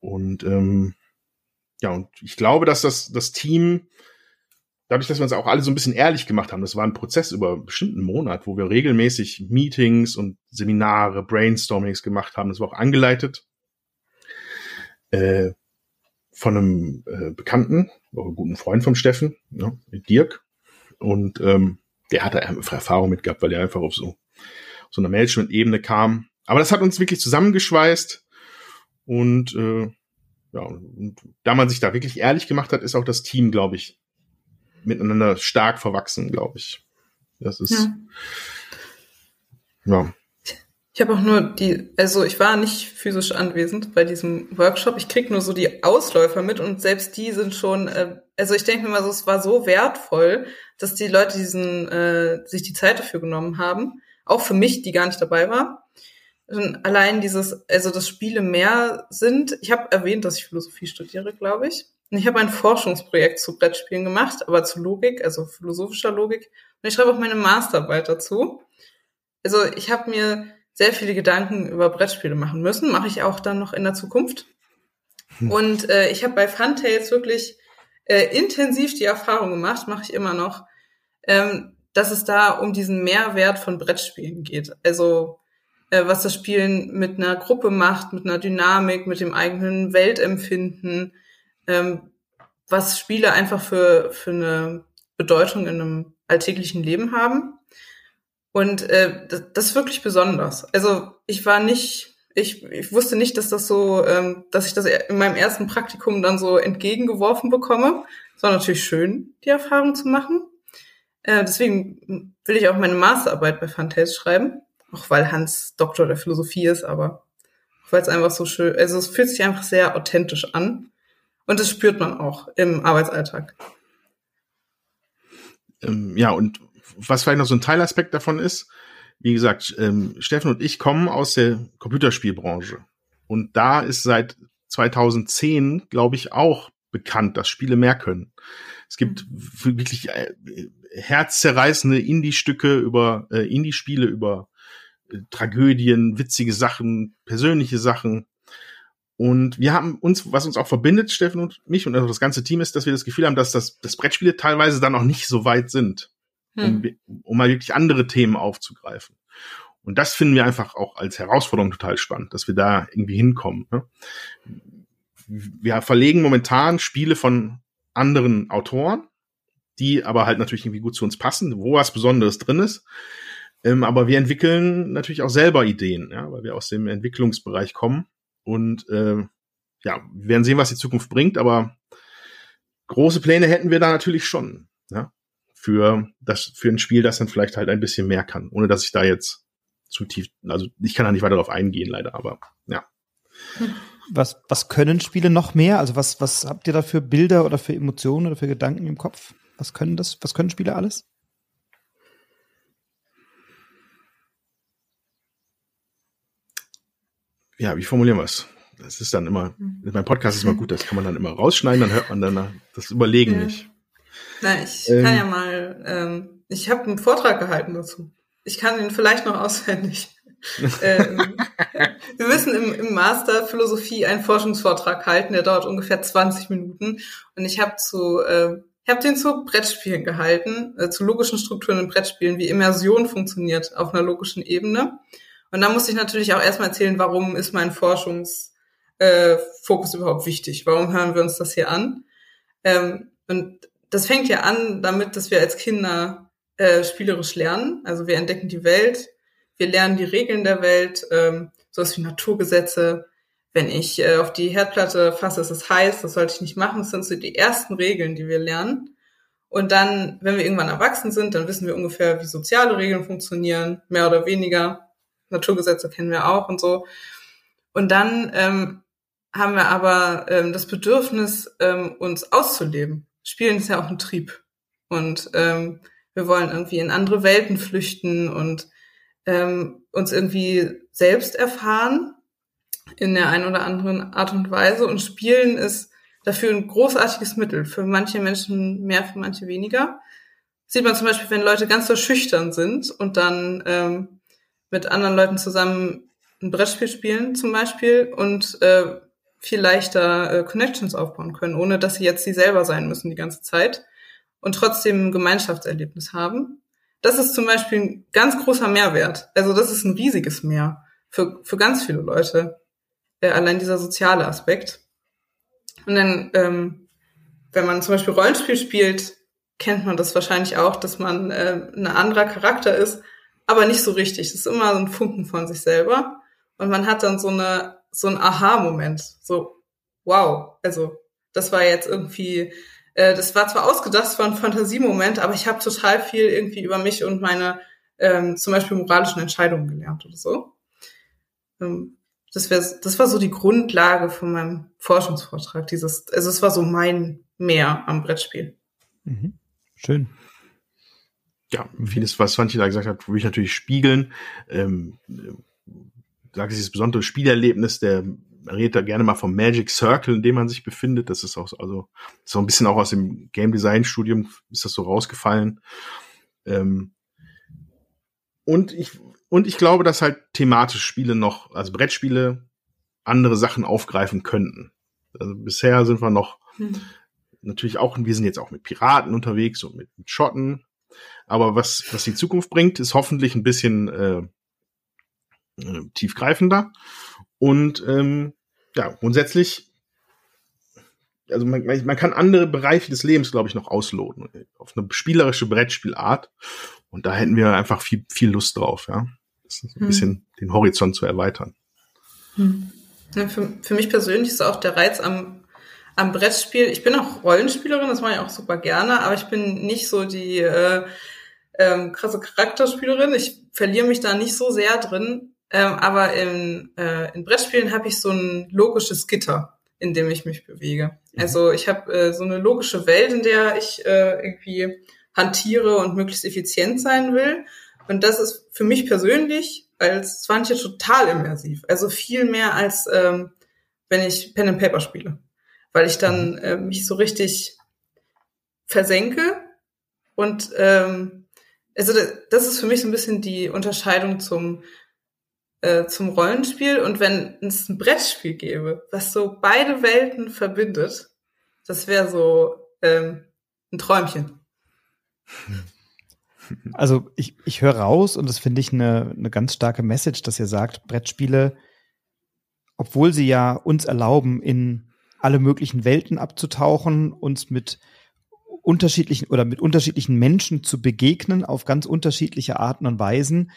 Und ähm, ja, und ich glaube, dass das, das Team, dadurch, dass wir uns auch alle so ein bisschen ehrlich gemacht haben, das war ein Prozess über einen bestimmten Monat, wo wir regelmäßig Meetings und Seminare, Brainstormings gemacht haben. Das war auch angeleitet äh, von einem äh, Bekannten, auch guten Freund vom Steffen, ja, Dirk. Und ähm, der hatte einfach Erfahrung mit gehabt, weil er einfach auf so, auf so einer Management-Ebene kam. Aber das hat uns wirklich zusammengeschweißt. Und äh, ja, und da man sich da wirklich ehrlich gemacht hat, ist auch das Team, glaube ich, miteinander stark verwachsen, glaube ich. Das ist ja. ja. Ich habe auch nur die, also ich war nicht physisch anwesend bei diesem Workshop. Ich krieg nur so die Ausläufer mit und selbst die sind schon, äh, also ich denke mir mal so, es war so wertvoll, dass die Leute diesen, äh, sich die Zeit dafür genommen haben. Auch für mich, die gar nicht dabei war. Und allein dieses, also dass Spiele mehr sind. Ich habe erwähnt, dass ich Philosophie studiere, glaube ich. Und ich habe ein Forschungsprojekt zu Brettspielen gemacht, aber zu Logik, also philosophischer Logik. Und ich schreibe auch meine Masterarbeit dazu. Also ich habe mir sehr viele Gedanken über Brettspiele machen müssen. Mache ich auch dann noch in der Zukunft. Hm. Und äh, ich habe bei Funtails wirklich äh, intensiv die Erfahrung gemacht, mache ich immer noch, ähm, dass es da um diesen Mehrwert von Brettspielen geht. Also äh, was das Spielen mit einer Gruppe macht, mit einer Dynamik, mit dem eigenen Weltempfinden, ähm, was Spiele einfach für, für eine Bedeutung in einem alltäglichen Leben haben. Und äh, das, das ist wirklich besonders. Also ich war nicht, ich, ich wusste nicht, dass das so, ähm, dass ich das in meinem ersten Praktikum dann so entgegengeworfen bekomme. Es war natürlich schön, die Erfahrung zu machen. Äh, deswegen will ich auch meine Masterarbeit bei Fantails schreiben. auch weil Hans Doktor der Philosophie ist, aber weil es einfach so schön, also es fühlt sich einfach sehr authentisch an und das spürt man auch im Arbeitsalltag. Ähm, ja, und was vielleicht noch so ein Teilaspekt davon ist, wie gesagt, ähm, Steffen und ich kommen aus der Computerspielbranche. Und da ist seit 2010, glaube ich, auch bekannt, dass Spiele mehr können. Es gibt wirklich äh, herzzerreißende Indie-Stücke über äh, Indie-Spiele, über äh, Tragödien, witzige Sachen, persönliche Sachen. Und wir haben uns, was uns auch verbindet, Steffen und mich und das ganze Team ist, dass wir das Gefühl haben, dass das, das Brettspiele teilweise dann noch nicht so weit sind, hm. Um, um mal wirklich andere Themen aufzugreifen. Und das finden wir einfach auch als Herausforderung total spannend, dass wir da irgendwie hinkommen. Ne? Wir verlegen momentan Spiele von anderen Autoren, die aber halt natürlich irgendwie gut zu uns passen, wo was Besonderes drin ist. Ähm, aber wir entwickeln natürlich auch selber Ideen, ja, weil wir aus dem Entwicklungsbereich kommen. Und äh, ja, wir werden sehen, was die Zukunft bringt, aber große Pläne hätten wir da natürlich schon, ja, für das, für ein Spiel, das dann vielleicht halt ein bisschen mehr kann, ohne dass ich da jetzt zu tief, also ich kann da nicht weiter darauf eingehen, leider, aber ja. Was, was können Spiele noch mehr? Also was, was habt ihr da für Bilder oder für Emotionen oder für Gedanken im Kopf? Was können das, was können Spiele alles? Ja, wie formulieren wir es? Das ist dann immer, mhm. mein Podcast ist immer gut, das kann man dann immer rausschneiden, dann hört man dann das Überlegen ja. nicht. Na, ich ähm, kann ja mal, ähm, ich habe einen Vortrag gehalten dazu. Ich kann ihn vielleicht noch auswendig. ähm, wir müssen im, im Master Philosophie einen Forschungsvortrag halten, der dauert ungefähr 20 Minuten. Und ich habe zu, äh, ich habe den zu Brettspielen gehalten, äh, zu logischen Strukturen in Brettspielen, wie Immersion funktioniert auf einer logischen Ebene. Und da muss ich natürlich auch erstmal erzählen, warum ist mein Forschungsfokus äh, überhaupt wichtig? Warum hören wir uns das hier an? Ähm, und das fängt ja an damit, dass wir als Kinder äh, spielerisch lernen. Also wir entdecken die Welt, wir lernen die Regeln der Welt, ähm, sowas wie Naturgesetze. Wenn ich äh, auf die Herdplatte fasse, ist es heiß, das sollte ich nicht machen. Das sind so die ersten Regeln, die wir lernen. Und dann, wenn wir irgendwann erwachsen sind, dann wissen wir ungefähr, wie soziale Regeln funktionieren, mehr oder weniger. Naturgesetze kennen wir auch und so. Und dann ähm, haben wir aber ähm, das Bedürfnis, ähm, uns auszuleben. Spielen ist ja auch ein Trieb. Und ähm, wir wollen irgendwie in andere Welten flüchten und ähm, uns irgendwie selbst erfahren in der einen oder anderen Art und Weise. Und Spielen ist dafür ein großartiges Mittel. Für manche Menschen mehr, für manche weniger. Sieht man zum Beispiel, wenn Leute ganz so schüchtern sind und dann ähm, mit anderen Leuten zusammen ein Brettspiel spielen zum Beispiel und äh, viel leichter äh, Connections aufbauen können, ohne dass sie jetzt sie selber sein müssen die ganze Zeit und trotzdem ein Gemeinschaftserlebnis haben. Das ist zum Beispiel ein ganz großer Mehrwert. Also das ist ein riesiges Mehr für, für ganz viele Leute. Äh, allein dieser soziale Aspekt. Und dann, ähm, wenn man zum Beispiel Rollenspiel spielt, kennt man das wahrscheinlich auch, dass man äh, ein anderer Charakter ist, aber nicht so richtig. Das ist immer so ein Funken von sich selber. Und man hat dann so eine, so ein Aha-Moment. So, wow, also das war jetzt irgendwie äh, das war zwar ausgedacht, es war ein Fantasiemoment, aber ich habe total viel irgendwie über mich und meine ähm, zum Beispiel moralischen Entscheidungen gelernt oder so. Ähm, das, wär, das war so die Grundlage von meinem Forschungsvortrag. Dieses, also es war so mein Mehr am Brettspiel. Mhm. Schön. Ja, vieles, was Swantje da gesagt hat, will ich natürlich spiegeln. Ähm, äh, sagt dieses besondere Spielerlebnis der man redet da gerne mal vom Magic Circle, in dem man sich befindet. Das ist auch also so ein bisschen auch aus dem Game Design Studium ist das so rausgefallen. Ähm, und ich und ich glaube, dass halt thematisch Spiele noch, also Brettspiele, andere Sachen aufgreifen könnten. Also bisher sind wir noch hm. natürlich auch, wir sind jetzt auch mit Piraten unterwegs und mit, mit Schotten. Aber was, was die Zukunft bringt, ist hoffentlich ein bisschen äh, äh, tiefgreifender. Und ähm, ja, grundsätzlich, also man, man kann andere Bereiche des Lebens, glaube ich, noch ausloten. Auf eine spielerische Brettspielart. Und da hätten wir einfach viel, viel Lust drauf, ja. Das ist ein hm. bisschen den Horizont zu erweitern. Hm. Ja, für, für mich persönlich ist auch der Reiz am, am Brettspiel. Ich bin auch Rollenspielerin, das mache ich auch super gerne, aber ich bin nicht so die äh, ähm, krasse Charakterspielerin. Ich verliere mich da nicht so sehr drin. Ähm, aber in, äh, in Brettspielen habe ich so ein logisches Gitter, in dem ich mich bewege. Mhm. Also ich habe äh, so eine logische Welt, in der ich äh, irgendwie hantiere und möglichst effizient sein will. Und das ist für mich persönlich als Zwanche total immersiv. Also viel mehr als ähm, wenn ich Pen and Paper spiele. Weil ich dann mhm. äh, mich so richtig versenke und ähm, also das ist für mich so ein bisschen die Unterscheidung zum äh, zum Rollenspiel und wenn es ein Brettspiel gäbe, was so beide Welten verbindet, das wäre so ähm, ein Träumchen. Also ich, ich höre raus und das finde ich eine, eine ganz starke Message, dass ihr sagt, Brettspiele, obwohl sie ja uns erlauben, in alle möglichen Welten abzutauchen, uns mit unterschiedlichen oder mit unterschiedlichen Menschen zu begegnen auf ganz unterschiedliche Arten und Weisen,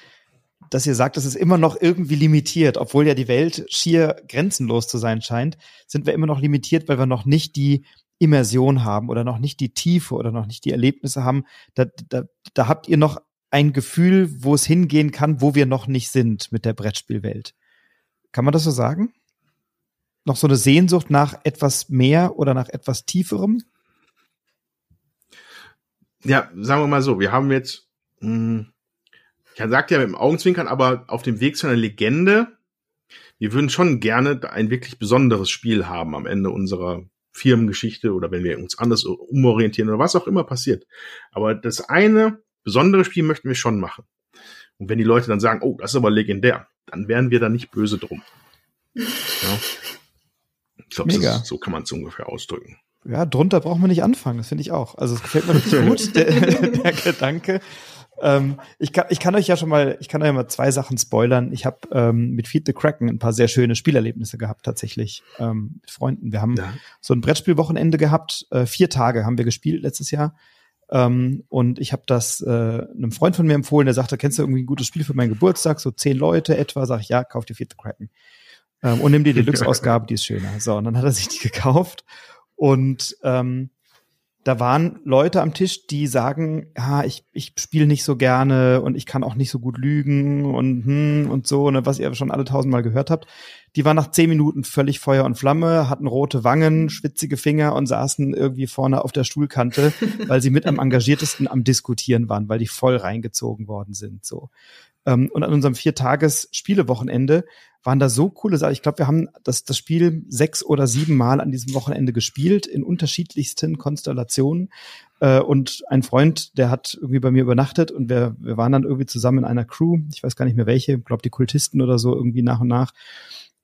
dass ihr sagt, das ist immer noch irgendwie limitiert, obwohl ja die Welt schier grenzenlos zu sein scheint, sind wir immer noch limitiert, weil wir noch nicht die Immersion haben oder noch nicht die Tiefe oder noch nicht die Erlebnisse haben. Da, da, da habt ihr noch ein Gefühl, wo es hingehen kann, wo wir noch nicht sind mit der Brettspielwelt. Kann man das so sagen? Noch so eine Sehnsucht nach etwas mehr oder nach etwas Tieferem? Ja, sagen wir mal so, wir haben jetzt, mh, hm, ich sagte ja mit dem Augenzwinkern, aber auf dem Weg zu einer Legende, wir würden schon gerne ein wirklich besonderes Spiel haben am Ende unserer Firmengeschichte oder wenn wir uns anders umorientieren oder was auch immer passiert. Aber das eine besondere Spiel möchten wir schon machen. Und wenn die Leute dann sagen, oh, das ist aber legendär, dann wären wir da nicht böse drum. Ja. Ich glaube, so kann man es ungefähr ausdrücken. Ja, drunter braucht man nicht anfangen, das finde ich auch. Also es gefällt mir richtig gut, der, der Gedanke. Ähm, ich, kann, ich kann euch ja schon mal, ich kann euch mal zwei Sachen spoilern. Ich habe ähm, mit Feed the Kraken ein paar sehr schöne Spielerlebnisse gehabt, tatsächlich, ähm, mit Freunden. Wir haben ja. so ein Brettspielwochenende gehabt. Äh, vier Tage haben wir gespielt letztes Jahr. Ähm, und ich habe das äh, einem Freund von mir empfohlen, der sagte, kennst du irgendwie ein gutes Spiel für meinen Geburtstag? So zehn Leute etwa, sag ich, ja, kauf dir Feed the Kraken. Ähm, und nimm die Deluxe-Ausgabe, die ist schöner. So, und dann hat er sich die gekauft. Und ähm, da waren Leute am Tisch, die sagen, ja, ich, ich spiele nicht so gerne und ich kann auch nicht so gut lügen und hm, und so, ne, was ihr schon alle tausendmal gehört habt. Die waren nach zehn Minuten völlig Feuer und Flamme, hatten rote Wangen, schwitzige Finger und saßen irgendwie vorne auf der Stuhlkante, weil sie mit am engagiertesten am Diskutieren waren, weil die voll reingezogen worden sind. So. Ähm, und an unserem Viertages-Spielewochenende waren da so coole Sachen. Ich glaube, wir haben das, das Spiel sechs oder sieben Mal an diesem Wochenende gespielt, in unterschiedlichsten Konstellationen. Äh, und ein Freund, der hat irgendwie bei mir übernachtet und wir, wir waren dann irgendwie zusammen in einer Crew. Ich weiß gar nicht mehr welche, glaube die Kultisten oder so irgendwie nach und nach.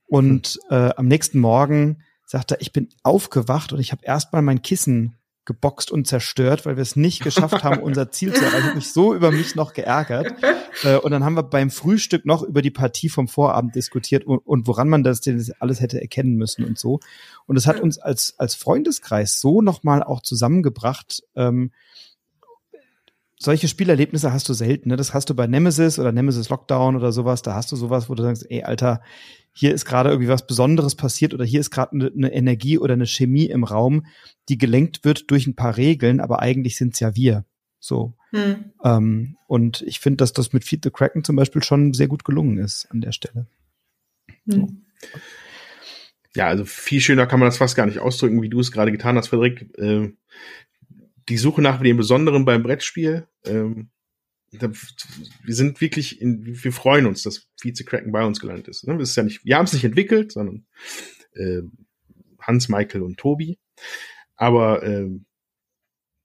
Und äh, am nächsten Morgen sagt er, ich bin aufgewacht und ich habe erstmal mein Kissen geboxt und zerstört, weil wir es nicht geschafft haben, unser Ziel zu erreichen. Ich mich so über mich noch geärgert. Äh, und dann haben wir beim Frühstück noch über die Partie vom Vorabend diskutiert und, und woran man das denn alles hätte erkennen müssen und so. Und es hat uns als, als Freundeskreis so nochmal auch zusammengebracht, ähm, solche Spielerlebnisse hast du selten. Ne? Das hast du bei Nemesis oder Nemesis Lockdown oder sowas. Da hast du sowas, wo du sagst, ey, Alter, hier ist gerade irgendwie was Besonderes passiert oder hier ist gerade eine, eine, Energie oder eine Chemie im Raum, die gelenkt wird durch ein paar Regeln, aber eigentlich sind's ja wir. So. Hm. Ähm, und ich finde, dass das mit Feed the Kraken zum Beispiel schon sehr gut gelungen ist an der Stelle. Hm. So. Ja, also viel schöner kann man das fast gar nicht ausdrücken, wie du es gerade getan hast, Frederik. Äh, die Suche nach dem Besonderen beim Brettspiel, ähm, wir sind wirklich, in, wir freuen uns, dass Vize-Kraken bei uns gelandet ist. Ne? Ist ja nicht, wir haben es nicht entwickelt, sondern äh, Hans, Michael und Tobi. Aber äh,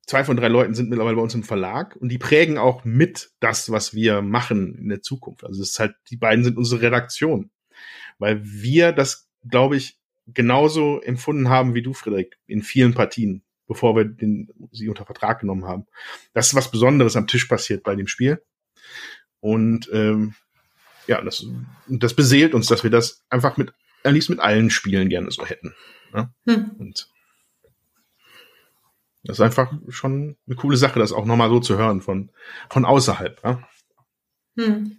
zwei von drei Leuten sind mittlerweile bei uns im Verlag und die prägen auch mit das, was wir machen in der Zukunft. Also es ist halt, die beiden sind unsere Redaktion. Weil wir das, glaube ich, genauso empfunden haben wie du, Frederik, in vielen Partien bevor wir den, sie unter Vertrag genommen haben. Das ist was Besonderes am Tisch passiert bei dem Spiel. Und ähm, ja, das, das beseelt uns, dass wir das einfach mit, am liebsten mit allen Spielen gerne so hätten. Ja? Hm. Und das ist einfach schon eine coole Sache, das auch nochmal so zu hören von, von außerhalb. Ja? Hm.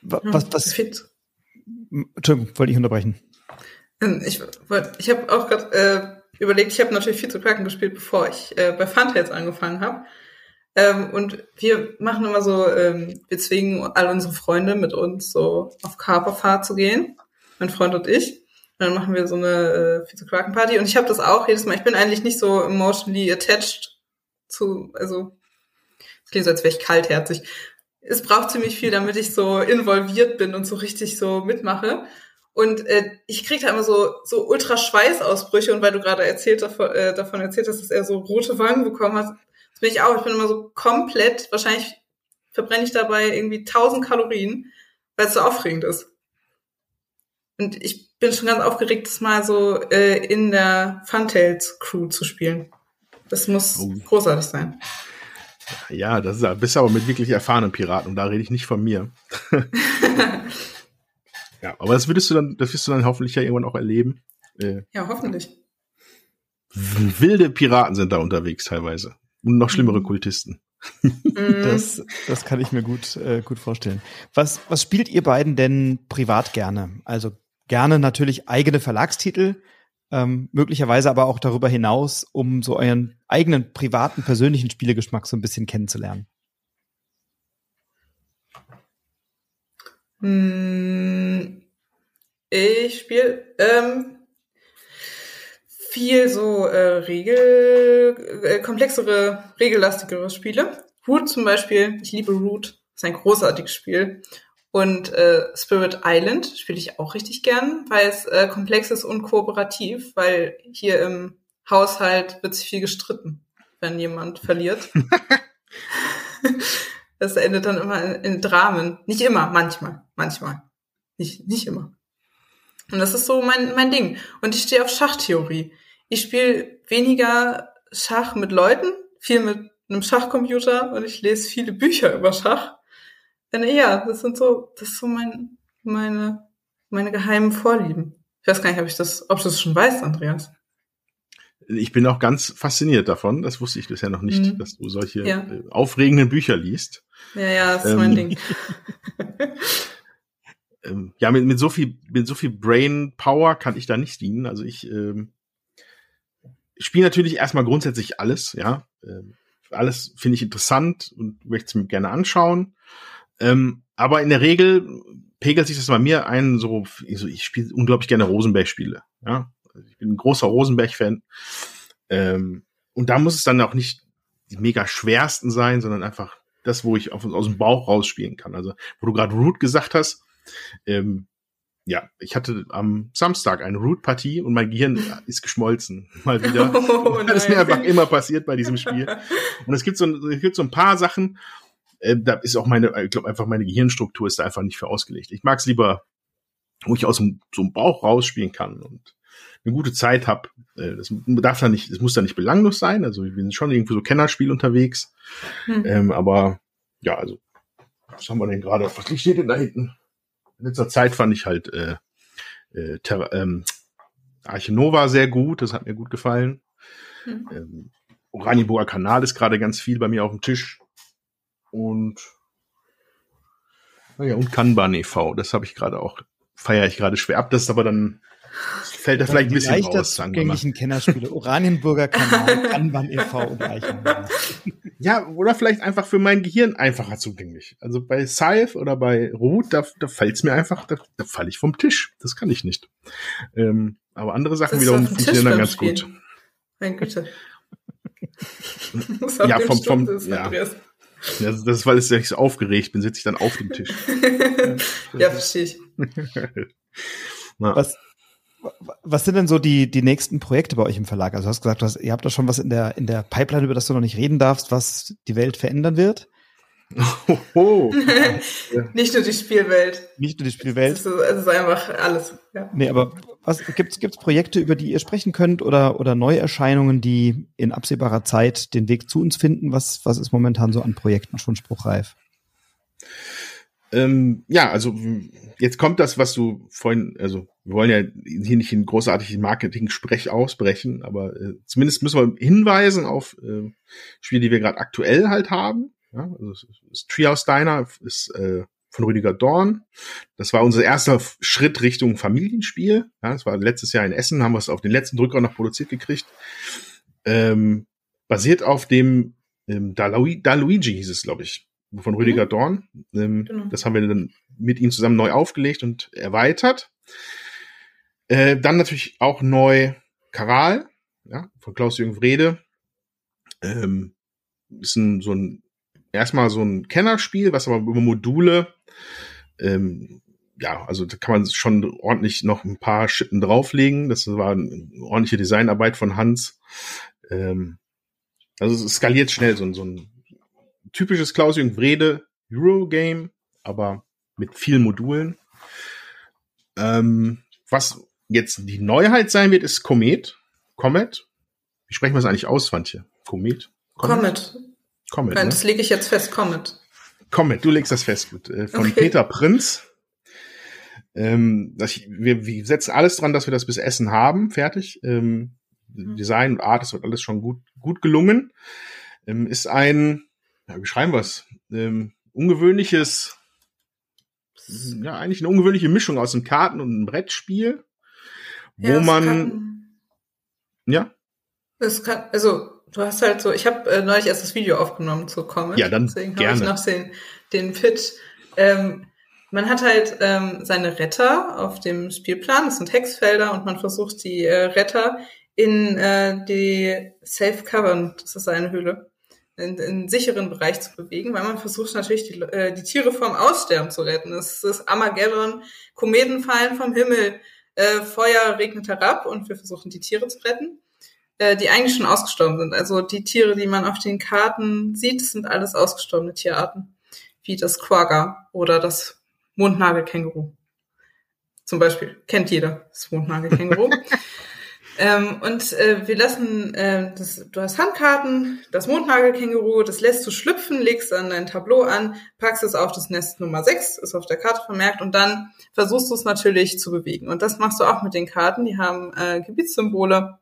Was, was, Fit. Entschuldigung, wollte ich unterbrechen. Ähm, ich, ich habe auch gerade äh, überlegt, ich habe natürlich viel zu Kraken gespielt, bevor ich äh, bei Funtails angefangen habe. Ähm, und wir machen immer so, ähm, wir zwingen all unsere Freunde mit uns so auf Kaperfahrt zu gehen. Mein Freund und ich. Und dann machen wir so eine äh, Vize-Kraken-Party. Und ich habe das auch jedes Mal. Ich bin eigentlich nicht so emotionally attached zu, also, es klingt so, als wäre ich kaltherzig. Es braucht ziemlich viel, damit ich so involviert bin und so richtig so mitmache. Und äh, ich kriege da immer so, so ultra Schweißausbrüche. Und weil du gerade erzählt davon, äh, davon erzählt hast, dass er so rote Wangen bekommen hat, das bin ich auch. Ich bin immer so komplett, wahrscheinlich verbrenne ich dabei irgendwie 1000 Kalorien, weil es so aufregend ist. Und ich bin schon ganz aufgeregt, das mal so äh, in der Funtails Crew zu spielen. Das muss oh. großartig sein. Ja, das ist, bist aber mit wirklich erfahrenen Piraten und da rede ich nicht von mir. ja, aber das würdest du dann, das wirst du dann hoffentlich ja irgendwann auch erleben. Äh, ja, hoffentlich. Wilde Piraten sind da unterwegs teilweise. Und noch schlimmere mhm. Kultisten. Mhm. das, das kann ich mir gut, äh, gut vorstellen. Was, was spielt ihr beiden denn privat gerne? Also gerne natürlich eigene Verlagstitel, ähm, möglicherweise aber auch darüber hinaus, um so euren eigenen privaten, persönlichen Spielegeschmack so ein bisschen kennenzulernen. Ich spiele ähm, viel so äh, Regel, äh, komplexere, regellastigere Spiele. Root zum Beispiel, ich liebe Root, ist ein großartiges Spiel. Und äh, Spirit Island spiele ich auch richtig gern, weil es äh, komplex ist und kooperativ, weil hier im Haushalt wird sich viel gestritten, wenn jemand verliert. das endet dann immer in, in, Dramen. Nicht immer, manchmal. Manchmal. Nicht, nicht immer. Und das ist so mein, mein Ding. Und ich stehe auf Schachtheorie. Ich spiele weniger Schach mit Leuten, viel mit einem Schachcomputer und ich lese viele Bücher über Schach. Denn ja, das sind so, das ist so mein, meine, meine geheimen Vorlieben. Ich weiß gar nicht, ob ich das, ob du das schon weißt, Andreas. Ich bin auch ganz fasziniert davon. Das wusste ich bisher noch nicht, mhm. dass du solche ja. Äh, aufregenden Bücher liest. Ja, ja, das ist ähm, mein Ding. ähm, ja, mit, mit so viel, mit so viel Brain Power kann ich da nicht dienen. Also ich ähm, spiele natürlich erstmal grundsätzlich alles, ja. Ähm, alles finde ich interessant und möchte es mir gerne anschauen. Ähm, aber in der Regel pegelt sich das bei mir ein, so, so ich spiele unglaublich gerne Rosenberg-Spiele. Ja? Also ich bin ein großer Rosenberg-Fan. Ähm, und da muss es dann auch nicht die mega schwersten sein, sondern einfach das, wo ich auf, aus dem Bauch rausspielen kann. Also, wo du gerade Root gesagt hast, ähm, ja, ich hatte am Samstag eine Root-Partie und mein Gehirn ist geschmolzen. Mal wieder. Oh, das ist mir einfach immer passiert bei diesem Spiel. Und es gibt so, es gibt so ein paar Sachen, äh, da ist auch meine, ich glaube einfach meine Gehirnstruktur ist da einfach nicht für ausgelegt. Ich mag es lieber, wo ich aus dem, so einem Bauch rausspielen kann und eine gute Zeit habe. Äh, das darf da nicht, das muss da nicht belanglos sein. Also wir sind schon irgendwo so Kennerspiel unterwegs. Hm. Ähm, aber ja, also was haben wir denn gerade? Was steht denn da hinten? In letzter Zeit fand ich halt äh, äh, Terra, ähm, Arche Nova sehr gut, das hat mir gut gefallen. Hm. Ähm, Oranienburger Kanal ist gerade ganz viel bei mir auf dem Tisch und naja, und Kanban e.V. Das habe ich gerade auch, feiere ich gerade schwer ab. Das ist aber dann fällt da vielleicht ein bisschen leichter raus. zugänglichen Kennerspiele. Oranienburger Kanal, Kanban e.V. und Eichenberg. Ja, oder vielleicht einfach für mein Gehirn einfacher zugänglich. Also bei Scythe oder bei Root, da, da fällt es mir einfach, da, da falle ich vom Tisch. Das kann ich nicht. Ähm, aber andere Sachen wiederum funktionieren dann ganz gut. Mein Güte. ja, vom, vom, ja. Ja, das ist, weil ich so aufgeregt bin, sitze ich dann auf dem Tisch. ja, verstehe ich. was, was sind denn so die, die nächsten Projekte bei euch im Verlag? Also du hast gesagt, du hast, ihr habt da schon was in der, in der Pipeline, über das du noch nicht reden darfst, was die Welt verändern wird? Oh. Nicht nur die Spielwelt. Nicht nur die Spielwelt. Es ist, es ist einfach alles. Ja. Nee, aber was gibt's gibt's Projekte, über die ihr sprechen könnt oder oder Neuerscheinungen, die in absehbarer Zeit den Weg zu uns finden? Was was ist momentan so an Projekten schon spruchreif? Ähm, ja, also jetzt kommt das, was du vorhin, also wir wollen ja hier nicht in großartigen Marketing-Sprech ausbrechen, aber äh, zumindest müssen wir hinweisen auf äh, Spiele, die wir gerade aktuell halt haben. Ja, also das Treehouse Diner ist äh, von Rüdiger Dorn. Das war unser erster Schritt Richtung Familienspiel. Ja, das war letztes Jahr in Essen, haben wir es auf den letzten Drücker noch produziert gekriegt. Ähm, basiert auf dem ähm, da, Lu da Luigi hieß es, glaube ich, von Rüdiger mhm. Dorn. Ähm, genau. Das haben wir dann mit ihm zusammen neu aufgelegt und erweitert. Äh, dann natürlich auch neu Karal, ja, von Klaus-Jürgen Wrede. Ähm, ist ein, so ein, erstmal so ein Kennerspiel, was aber über Module, ähm, ja, also da kann man schon ordentlich noch ein paar Schippen drauflegen. Das war eine ordentliche Designarbeit von Hans. Ähm, also es skaliert schnell, so, so ein typisches Klaus-Jürgen Wrede Eurogame, aber mit vielen Modulen. Ähm, was jetzt die Neuheit sein wird, ist Komet. Comet. Wie sprechen wir es eigentlich aus, Swantje? Komet? Comet. Comet. Nein, ne? Das lege ich jetzt fest, Comet. Comet, du legst das fest, gut. Äh, von okay. Peter Prinz. Ähm, das, wir, wir setzen alles dran, dass wir das bis Essen haben, fertig. Ähm, mhm. Design und Art, das wird alles schon gut, gut gelungen. Ähm, ist ein, ja, wie schreiben wir es? Ähm, ungewöhnliches, ja, eigentlich eine ungewöhnliche Mischung aus einem Karten- und einem Brettspiel, wo ja, man, kann, ja. Es kann, also du hast halt so, ich habe äh, neulich erst das Video aufgenommen zu Comet. Ja, dann deswegen gerne. ich noch den, den Pitch. Ähm, man hat halt ähm, seine Retter auf dem Spielplan, das sind Textfelder und man versucht die äh, Retter in äh, die Safe Cavern, das ist eine Höhle, in, in einen sicheren Bereich zu bewegen, weil man versucht natürlich die, äh, die Tiere vom Aussterben zu retten. Es ist Armageddon, Kometen fallen vom Himmel, äh, Feuer regnet herab und wir versuchen die Tiere zu retten, äh, die eigentlich schon ausgestorben sind. Also die Tiere, die man auf den Karten sieht, sind alles ausgestorbene Tierarten, wie das Quagga oder das Mondnagelkänguru. Zum Beispiel kennt jeder das Mondnagelkänguru. Ähm, und äh, wir lassen, äh, das, du hast Handkarten, das Mondnagelkänguru, das lässt du schlüpfen, legst dann dein Tableau an, packst es auf das Nest Nummer 6, ist auf der Karte vermerkt, und dann versuchst du es natürlich zu bewegen. Und das machst du auch mit den Karten, die haben äh, Gebietssymbole.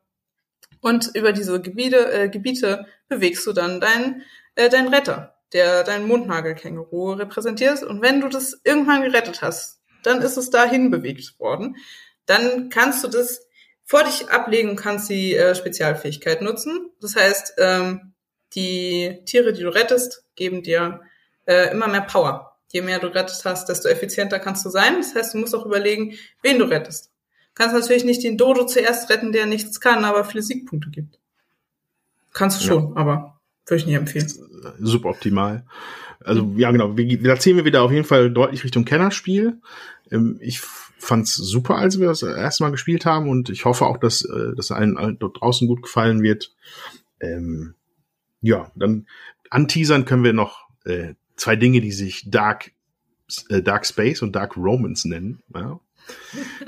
Und über diese Gebiete, äh, Gebiete bewegst du dann deinen äh, dein Retter, der dein Mondnagelkänguru repräsentiert. Und wenn du das irgendwann gerettet hast, dann ist es dahin bewegt worden. Dann kannst du das vor dich ablegen und kannst die äh, Spezialfähigkeit nutzen. Das heißt, ähm, die Tiere, die du rettest, geben dir äh, immer mehr Power. Je mehr du rettet hast, desto effizienter kannst du sein. Das heißt, du musst auch überlegen, wen du rettest. Du kannst natürlich nicht den Dodo zuerst retten, der nichts kann, aber viele Siegpunkte gibt. Kannst du schon, ja. aber würde ich nicht empfehlen. Super optimal. Also ja, genau. Wir, da ziehen wir wieder auf jeden Fall deutlich Richtung Kennerspiel. Ähm, ich fand's super, als wir das erste Mal gespielt haben und ich hoffe auch, dass äh, das allen dort draußen gut gefallen wird. Ähm, ja, dann anteasern können wir noch äh, zwei Dinge, die sich Dark äh, Dark Space und Dark Romans nennen. Ja.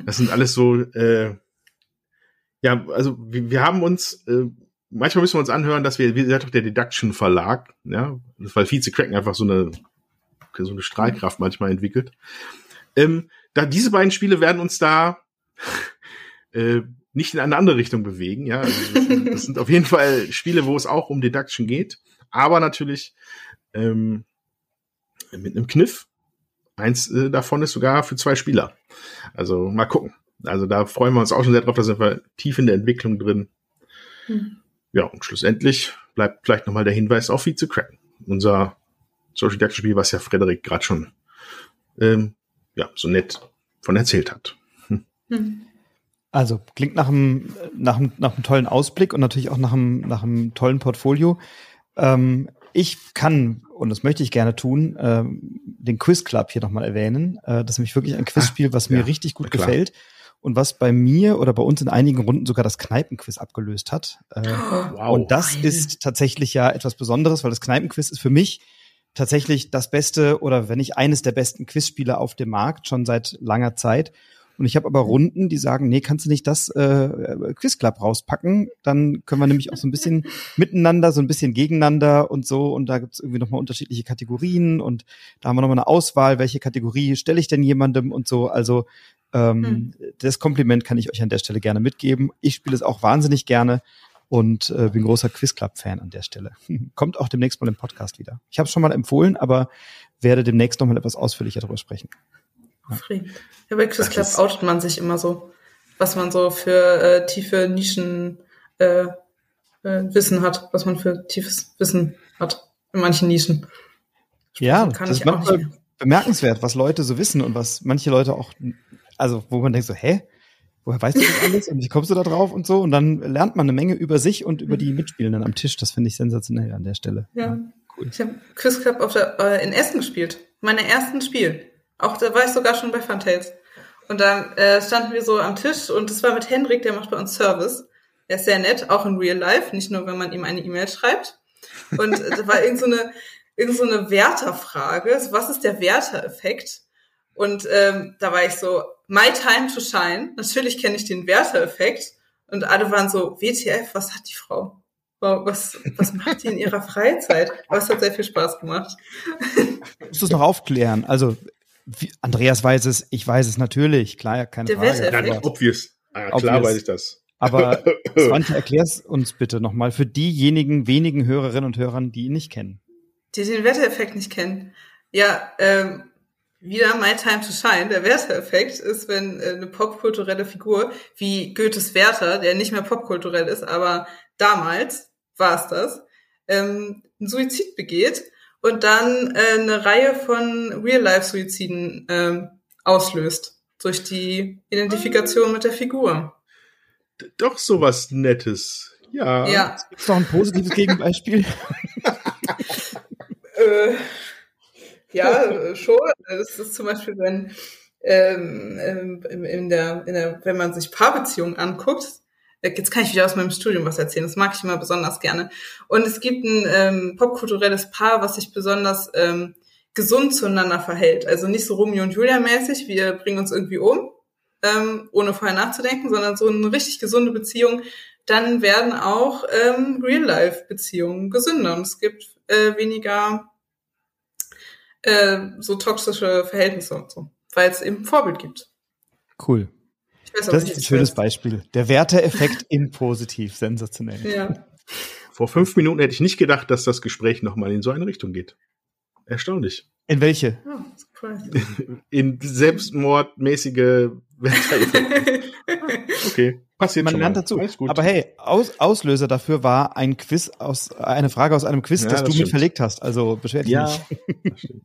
Das sind alles so, äh, ja, also wir, wir haben uns, äh, manchmal müssen wir uns anhören, dass wir, wie gesagt, der Deduction Verlag, ja, weil Vize Cracken einfach so eine, so eine Strahlkraft manchmal entwickelt. Ähm, da diese beiden Spiele werden uns da äh, nicht in eine andere Richtung bewegen. Ja, also das, sind, auf jeden Fall Spiele, wo es auch um Deduction geht, aber natürlich ähm, mit einem Kniff. Eins äh, davon ist sogar für zwei Spieler. Also mal gucken. Also da freuen wir uns auch schon sehr drauf. Da sind wir tief in der Entwicklung drin. Hm. Ja, und schlussendlich bleibt vielleicht nochmal der Hinweis auf Vize Cracken. Unser Social Deduction Spiel, was ja Frederik gerade schon ähm, ja, so nett von erzählt hat. Hm. Also klingt nach einem, nach, einem, nach einem tollen Ausblick und natürlich auch nach einem, nach einem tollen Portfolio. Ähm, ich kann, und das möchte ich gerne tun, ähm, den Quiz Club hier nochmal erwähnen. Äh, das ist nämlich wirklich ein Quizspiel, was mir ja, richtig gut gefällt und was bei mir oder bei uns in einigen Runden sogar das Kneipenquiz abgelöst hat. Äh, wow. Und das ist tatsächlich ja etwas Besonderes, weil das Kneipenquiz ist für mich tatsächlich das beste oder wenn nicht eines der besten Quizspiele auf dem Markt schon seit langer Zeit. Und ich habe aber Runden, die sagen, nee, kannst du nicht das äh, Quiz Club rauspacken? Dann können wir nämlich auch so ein bisschen miteinander, so ein bisschen gegeneinander und so. Und da gibt's irgendwie nochmal unterschiedliche Kategorien und da haben wir nochmal eine Auswahl, welche Kategorie stelle ich denn jemandem und so. Also ähm, hm. das Kompliment kann ich euch an der Stelle gerne mitgeben. Ich spiele es auch wahnsinnig gerne und äh, bin großer Quiz Club Fan an der Stelle. Kommt auch demnächst mal im Podcast wieder. Ich habe es schon mal empfohlen, aber werde demnächst noch mal etwas ausführlicher darüber sprechen. Ja, ja bei Quiz Club outet man sich immer so, was man so für äh, tiefe Nischen äh, äh, Wissen hat, was man für tiefes Wissen hat in manchen Nischen. Ja, kann das ist manchmal bemerkenswert, was Leute so wissen und was manche Leute auch, also wo man denkt so, hä? Woher weißt du das alles und wie kommst du da drauf und so? Und dann lernt man eine Menge über sich und über die Mitspielenden am Tisch. Das finde ich sensationell an der Stelle. Ja, cool. Ich habe Quiz Club auf der, äh, in Essen gespielt. Meine ersten Spiel. Auch da war ich sogar schon bei Funtails. Und dann äh, standen wir so am Tisch und das war mit Hendrik, der macht bei uns Service. Er ist sehr nett, auch in Real Life, nicht nur, wenn man ihm eine E-Mail schreibt. Und äh, da war irgend so eine, irgend so eine Werterfrage. Was ist der Werter-Effekt? Und ähm, da war ich so, My Time to Shine. Natürlich kenne ich den Werter-Effekt. Und alle waren so, WTF, was hat die Frau? Was, was macht die in ihrer Freizeit? Aber es hat sehr viel Spaß gemacht. Musst du es noch aufklären? Also, wie, Andreas weiß es, ich weiß es natürlich, klar, keine Der Frage. Nein, obvious. Ah, klar obvious. weiß ich das. Aber Svante, erklär's uns bitte nochmal für diejenigen wenigen Hörerinnen und Hörern, die ihn nicht kennen. Die den Wettereffekt nicht kennen. Ja, ähm, wieder My Time to Shine. Der Werther-Effekt ist, wenn äh, eine popkulturelle Figur wie Goethes Werther, der nicht mehr popkulturell ist, aber damals war es das, ähm, einen Suizid begeht und dann äh, eine Reihe von Real-Life-Suiziden ähm, auslöst durch die Identifikation mit der Figur. Doch sowas Nettes. Ja. ja. Gibt noch ein positives Gegenbeispiel? äh, ja, äh, schon. Das ist zum Beispiel, wenn ähm, ähm, in, in, der, in der, wenn man sich Paarbeziehungen anguckt, äh, jetzt kann ich wieder aus meinem Studium was erzählen, das mag ich immer besonders gerne. Und es gibt ein ähm, popkulturelles Paar, was sich besonders ähm, gesund zueinander verhält. Also nicht so Romeo und Julia mäßig, wir bringen uns irgendwie um, ähm, ohne vorher nachzudenken, sondern so eine richtig gesunde Beziehung. Dann werden auch ähm, Real-Life-Beziehungen gesünder und es gibt äh, weniger äh, so toxische Verhältnisse und so, weil es eben ein Vorbild gibt. Cool. Weiß, das ist ein schönes weiß. Beispiel. Der Werteeffekt in positiv, sensationell. Ja. Vor fünf Minuten hätte ich nicht gedacht, dass das Gespräch nochmal in so eine Richtung geht. Erstaunlich. In welche? Oh, in selbstmordmäßige Werteeffekte. okay, passiert Man lernt dazu. Aber hey, Aus, Auslöser dafür war ein Quiz aus, eine Frage aus einem Quiz, ja, das, das, du stimmt. mit verlegt hast. Also beschwer dich ja, nicht.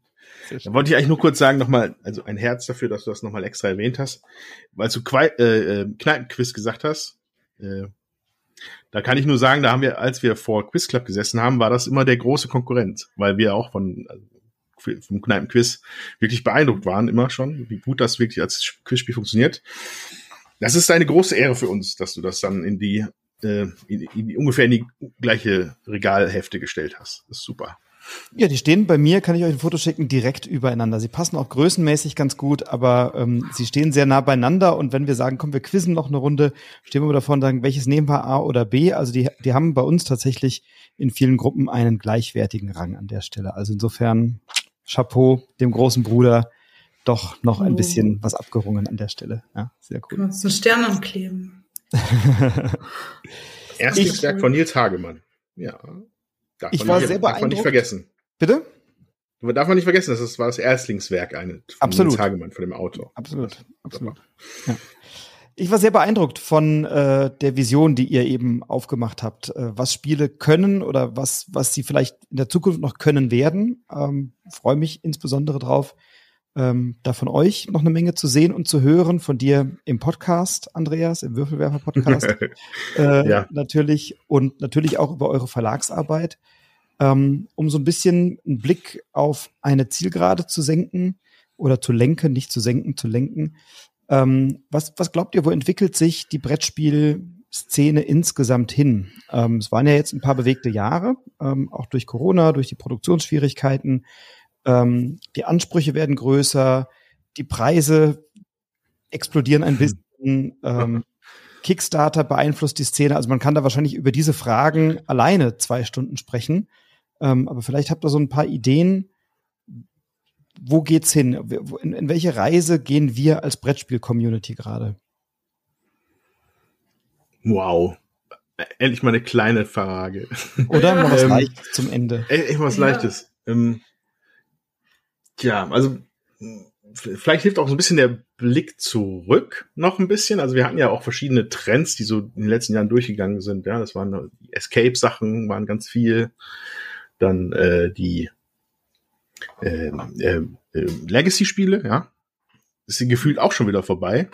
Da wollte ich eigentlich nur kurz sagen, nochmal, also ein Herz dafür, dass du das nochmal extra erwähnt hast, weil du Quai äh, äh, Kneipenquiz gesagt hast. Äh, da kann ich nur sagen, da haben wir, als wir vor Quiz Club gesessen haben, war das immer der große Konkurrent, weil wir auch von also, vom Kneipenquiz wirklich beeindruckt waren, immer schon, wie gut das wirklich als Quizspiel funktioniert. Das ist eine große Ehre für uns, dass du das dann in die, äh, in, in die ungefähr in die gleiche Regalhefte gestellt hast. Das ist super. Ja, die stehen bei mir, kann ich euch ein Foto schicken, direkt übereinander. Sie passen auch größenmäßig ganz gut, aber ähm, sie stehen sehr nah beieinander und wenn wir sagen, komm, wir quizzen noch eine Runde, stehen wir davon und sagen, welches nehmen wir A oder B? Also die, die haben bei uns tatsächlich in vielen Gruppen einen gleichwertigen Rang an der Stelle. Also insofern Chapeau dem großen Bruder, doch noch ein oh. bisschen was abgerungen an der Stelle. Ja, sehr cool. Wir uns Stern ankleben. Erstes Werk von Nils Hagemann. Ja. Darf ich war nicht, sehr beeindruckt. Darf man nicht vergessen. Bitte? Darf man nicht vergessen, das war das Erstlingswerk eine von Absolut. Hagemann, von dem Autor. Absolut. Absolut. Ja. Ich war sehr beeindruckt von äh, der Vision, die ihr eben aufgemacht habt, äh, was Spiele können oder was, was sie vielleicht in der Zukunft noch können werden. Ähm, Freue mich insbesondere drauf, ähm, da von euch noch eine Menge zu sehen und zu hören, von dir im Podcast, Andreas, im Würfelwerfer-Podcast äh, ja. natürlich und natürlich auch über eure Verlagsarbeit, ähm, um so ein bisschen einen Blick auf eine Zielgerade zu senken oder zu lenken, nicht zu senken, zu lenken. Ähm, was, was glaubt ihr, wo entwickelt sich die Brettspielszene insgesamt hin? Ähm, es waren ja jetzt ein paar bewegte Jahre, ähm, auch durch Corona, durch die Produktionsschwierigkeiten. Ähm, die Ansprüche werden größer, die Preise explodieren ein bisschen. Ähm, Kickstarter beeinflusst die Szene. Also man kann da wahrscheinlich über diese Fragen alleine zwei Stunden sprechen. Ähm, aber vielleicht habt ihr so ein paar Ideen. Wo geht's hin? In, in welche Reise gehen wir als Brettspiel-Community gerade? Wow. Endlich mal eine kleine Frage. Oder mal was ähm, Leichtes zum Ende. Endlich mal was Leichtes. Ähm, Tja, also vielleicht hilft auch so ein bisschen der Blick zurück noch ein bisschen. Also wir hatten ja auch verschiedene Trends, die so in den letzten Jahren durchgegangen sind. Ja, das waren Escape-Sachen, waren ganz viel. Dann äh, die äh, äh, Legacy-Spiele, ja. Ist gefühlt auch schon wieder vorbei.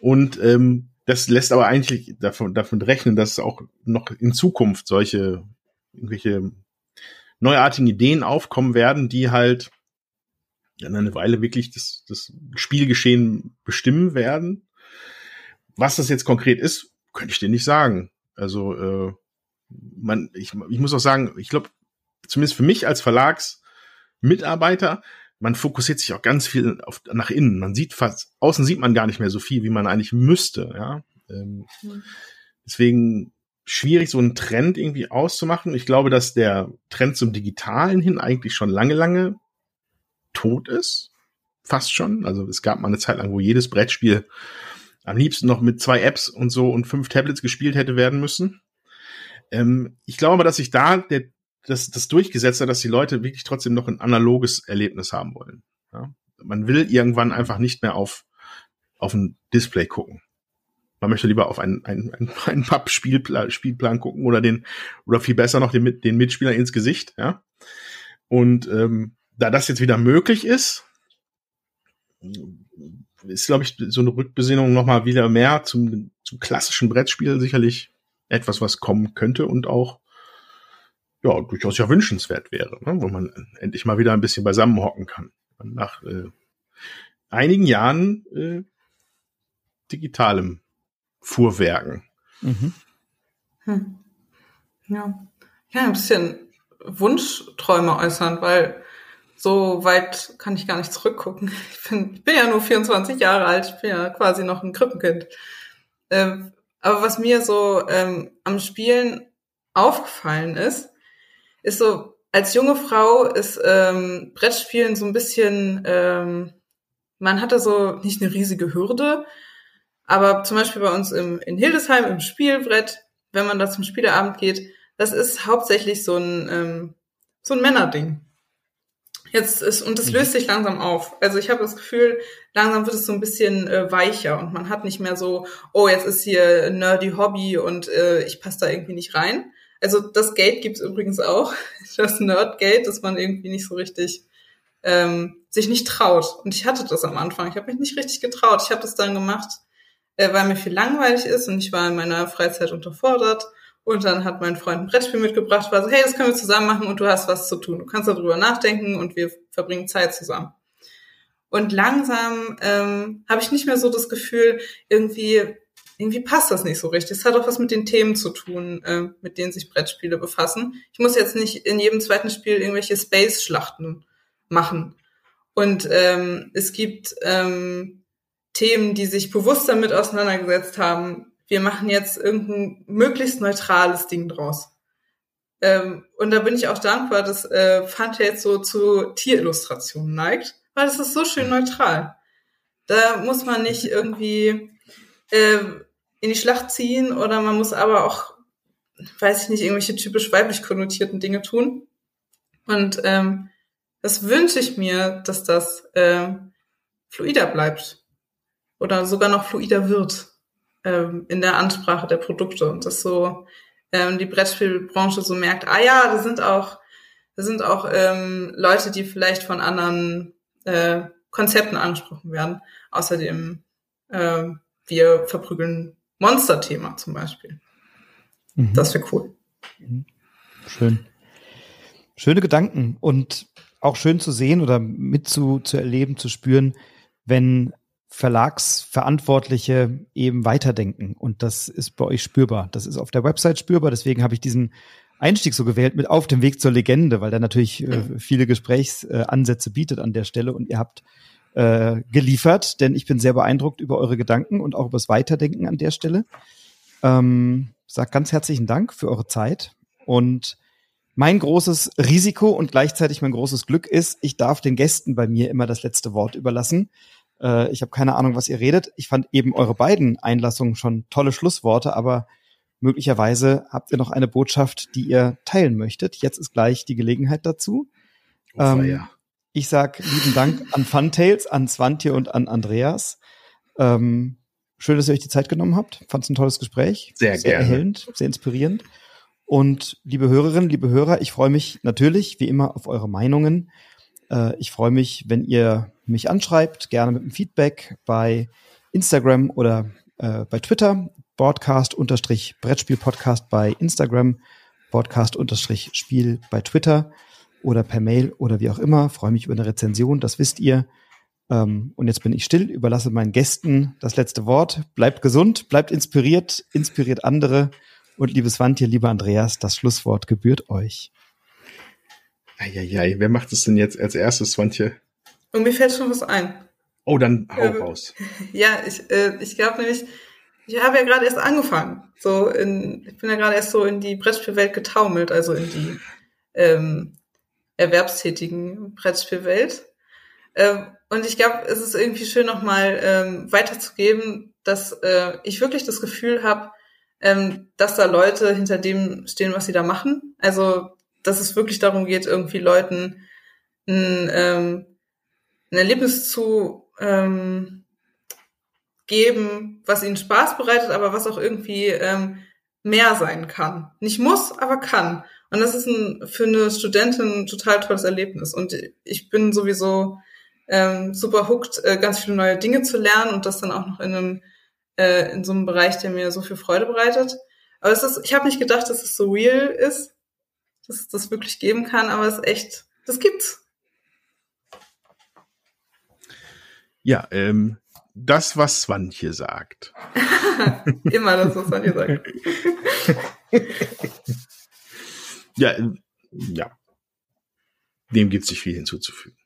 Und ähm, das lässt aber eigentlich davon, davon rechnen, dass auch noch in Zukunft solche irgendwelche neuartigen Ideen aufkommen werden, die halt dann eine Weile wirklich das, das Spielgeschehen bestimmen werden. Was das jetzt konkret ist, könnte ich dir nicht sagen. Also äh, man, ich, ich muss auch sagen, ich glaube, zumindest für mich als Verlagsmitarbeiter, man fokussiert sich auch ganz viel auf, nach innen. Man sieht fast, außen sieht man gar nicht mehr so viel, wie man eigentlich müsste. Ja? Ähm, mhm. Deswegen schwierig, so einen Trend irgendwie auszumachen. Ich glaube, dass der Trend zum Digitalen hin eigentlich schon lange, lange tot ist. Fast schon. Also es gab mal eine Zeit lang, wo jedes Brettspiel am liebsten noch mit zwei Apps und so und fünf Tablets gespielt hätte werden müssen. Ähm, ich glaube aber, dass sich da der, das, das durchgesetzt hat, dass die Leute wirklich trotzdem noch ein analoges Erlebnis haben wollen. Ja? Man will irgendwann einfach nicht mehr auf, auf ein Display gucken. Man möchte lieber auf einen, einen, einen, Papp-Spielplan Spielplan gucken oder den, oder viel besser noch den, den Mitspieler ins Gesicht, ja. Und ähm, da das jetzt wieder möglich ist, ist, glaube ich, so eine Rückbesinnung nochmal wieder mehr zum, zum klassischen Brettspiel sicherlich etwas, was kommen könnte und auch ja durchaus ja wünschenswert wäre, ne? wo man endlich mal wieder ein bisschen beisammen hocken kann. Nach äh, einigen Jahren äh, digitalem Fuhrwerken. Mhm. Hm. Ja. ja, ein bisschen Wunschträume äußern, weil so weit kann ich gar nicht zurückgucken. Ich bin, ich bin ja nur 24 Jahre alt, ich bin ja quasi noch ein Krippenkind. Ähm, aber was mir so ähm, am Spielen aufgefallen ist, ist so, als junge Frau ist ähm, Brettspielen so ein bisschen, ähm, man hatte so nicht eine riesige Hürde, aber zum Beispiel bei uns im, in Hildesheim im Spielbrett, wenn man da zum Spieleabend geht, das ist hauptsächlich so ein, ähm, so ein Männerding. Jetzt ist, und es mhm. löst sich langsam auf. Also ich habe das Gefühl, langsam wird es so ein bisschen äh, weicher und man hat nicht mehr so, oh, jetzt ist hier nerdy Hobby und äh, ich passe da irgendwie nicht rein. Also das Gate gibt's übrigens auch, das Nerdgate, dass man irgendwie nicht so richtig ähm, sich nicht traut. Und ich hatte das am Anfang. Ich habe mich nicht richtig getraut. Ich habe das dann gemacht, äh, weil mir viel langweilig ist und ich war in meiner Freizeit unterfordert und dann hat mein Freund ein Brettspiel mitgebracht, war so, hey, das können wir zusammen machen und du hast was zu tun. Du kannst darüber nachdenken und wir verbringen Zeit zusammen. Und langsam ähm, habe ich nicht mehr so das Gefühl, irgendwie, irgendwie passt das nicht so richtig. Es hat auch was mit den Themen zu tun, äh, mit denen sich Brettspiele befassen. Ich muss jetzt nicht in jedem zweiten Spiel irgendwelche Space-Schlachten machen. Und ähm, es gibt ähm, Themen, die sich bewusst damit auseinandergesetzt haben, wir machen jetzt irgendein möglichst neutrales Ding draus. Ähm, und da bin ich auch dankbar, dass äh, Fanta jetzt so zu Tierillustrationen neigt, weil das ist so schön neutral. Da muss man nicht irgendwie äh, in die Schlacht ziehen oder man muss aber auch, weiß ich nicht, irgendwelche typisch weiblich konnotierten Dinge tun. Und ähm, das wünsche ich mir, dass das äh, fluider bleibt oder sogar noch fluider wird ähm, in der Ansprache der Produkte und dass so ähm, die Brettspielbranche so merkt, ah ja, da sind auch, da sind auch ähm, Leute, die vielleicht von anderen äh, Konzepten angesprochen werden. Außerdem äh, wir verprügeln Monster-Thema zum Beispiel. Mhm. Das wäre cool. Mhm. Schön. Schöne Gedanken und auch schön zu sehen oder mit zu, zu erleben, zu spüren, wenn Verlagsverantwortliche eben weiterdenken. Und das ist bei euch spürbar. Das ist auf der Website spürbar. Deswegen habe ich diesen Einstieg so gewählt mit auf dem Weg zur Legende, weil der natürlich äh, viele Gesprächsansätze bietet an der Stelle. Und ihr habt äh, geliefert, denn ich bin sehr beeindruckt über eure Gedanken und auch über das Weiterdenken an der Stelle. Ähm, sag ganz herzlichen Dank für eure Zeit und mein großes Risiko und gleichzeitig mein großes Glück ist, ich darf den Gästen bei mir immer das letzte Wort überlassen. Äh, ich habe keine Ahnung, was ihr redet. Ich fand eben eure beiden Einlassungen schon tolle Schlussworte, aber möglicherweise habt ihr noch eine Botschaft, die ihr teilen möchtet. Jetzt ist gleich die Gelegenheit dazu. Oh, ähm, ja. Ich sag lieben Dank an Funtails, an Swantje und an Andreas. Ähm, schön, dass ihr euch die Zeit genommen habt. Fand es ein tolles Gespräch. Sehr, sehr gerne. erhellend, sehr inspirierend. Und liebe Hörerinnen, liebe Hörer, ich freue mich natürlich wie immer auf eure Meinungen. Äh, ich freue mich, wenn ihr mich anschreibt, gerne mit einem Feedback bei Instagram oder äh, bei Twitter. Broadcast-Brettspiel-Podcast bei Instagram, Broadcast-Spiel bei Twitter oder per Mail oder wie auch immer. Freue mich über eine Rezension, das wisst ihr. Ähm, und jetzt bin ich still, überlasse meinen Gästen das letzte Wort. Bleibt gesund, bleibt inspiriert, inspiriert andere. Und liebes Swantje, lieber Andreas, das Schlusswort gebührt euch. Eieiei, wer macht es denn jetzt als erstes, Swantje? Und mir fällt schon was ein. Oh, dann hau äh, raus. Ja, ich, äh, ich glaube nämlich, ich habe ja gerade erst angefangen. So in, ich bin ja gerade erst so in die Brettspielwelt getaumelt, also in die ähm, erwerbstätigen Brettspielwelt. Ähm, und ich glaube, es ist irgendwie schön, nochmal ähm, weiterzugeben, dass äh, ich wirklich das Gefühl habe, ähm, dass da Leute hinter dem stehen, was sie da machen. Also, dass es wirklich darum geht, irgendwie Leuten ein, ähm, ein Erlebnis zu ähm, geben, was ihnen Spaß bereitet, aber was auch irgendwie ähm, mehr sein kann. Nicht muss, aber kann. Und das ist ein, für eine Studentin ein total tolles Erlebnis. Und ich bin sowieso ähm, super hooked, äh, ganz viele neue Dinge zu lernen und das dann auch noch in einem äh, in so einem Bereich, der mir so viel Freude bereitet. Aber es ist, ich habe nicht gedacht, dass es so real ist, dass es das wirklich geben kann, aber es ist echt, das gibt's. Ja, ähm, das, was Swantje sagt. Immer das, was Swantje sagt. ja, ja. Dem gibt es nicht viel hinzuzufügen.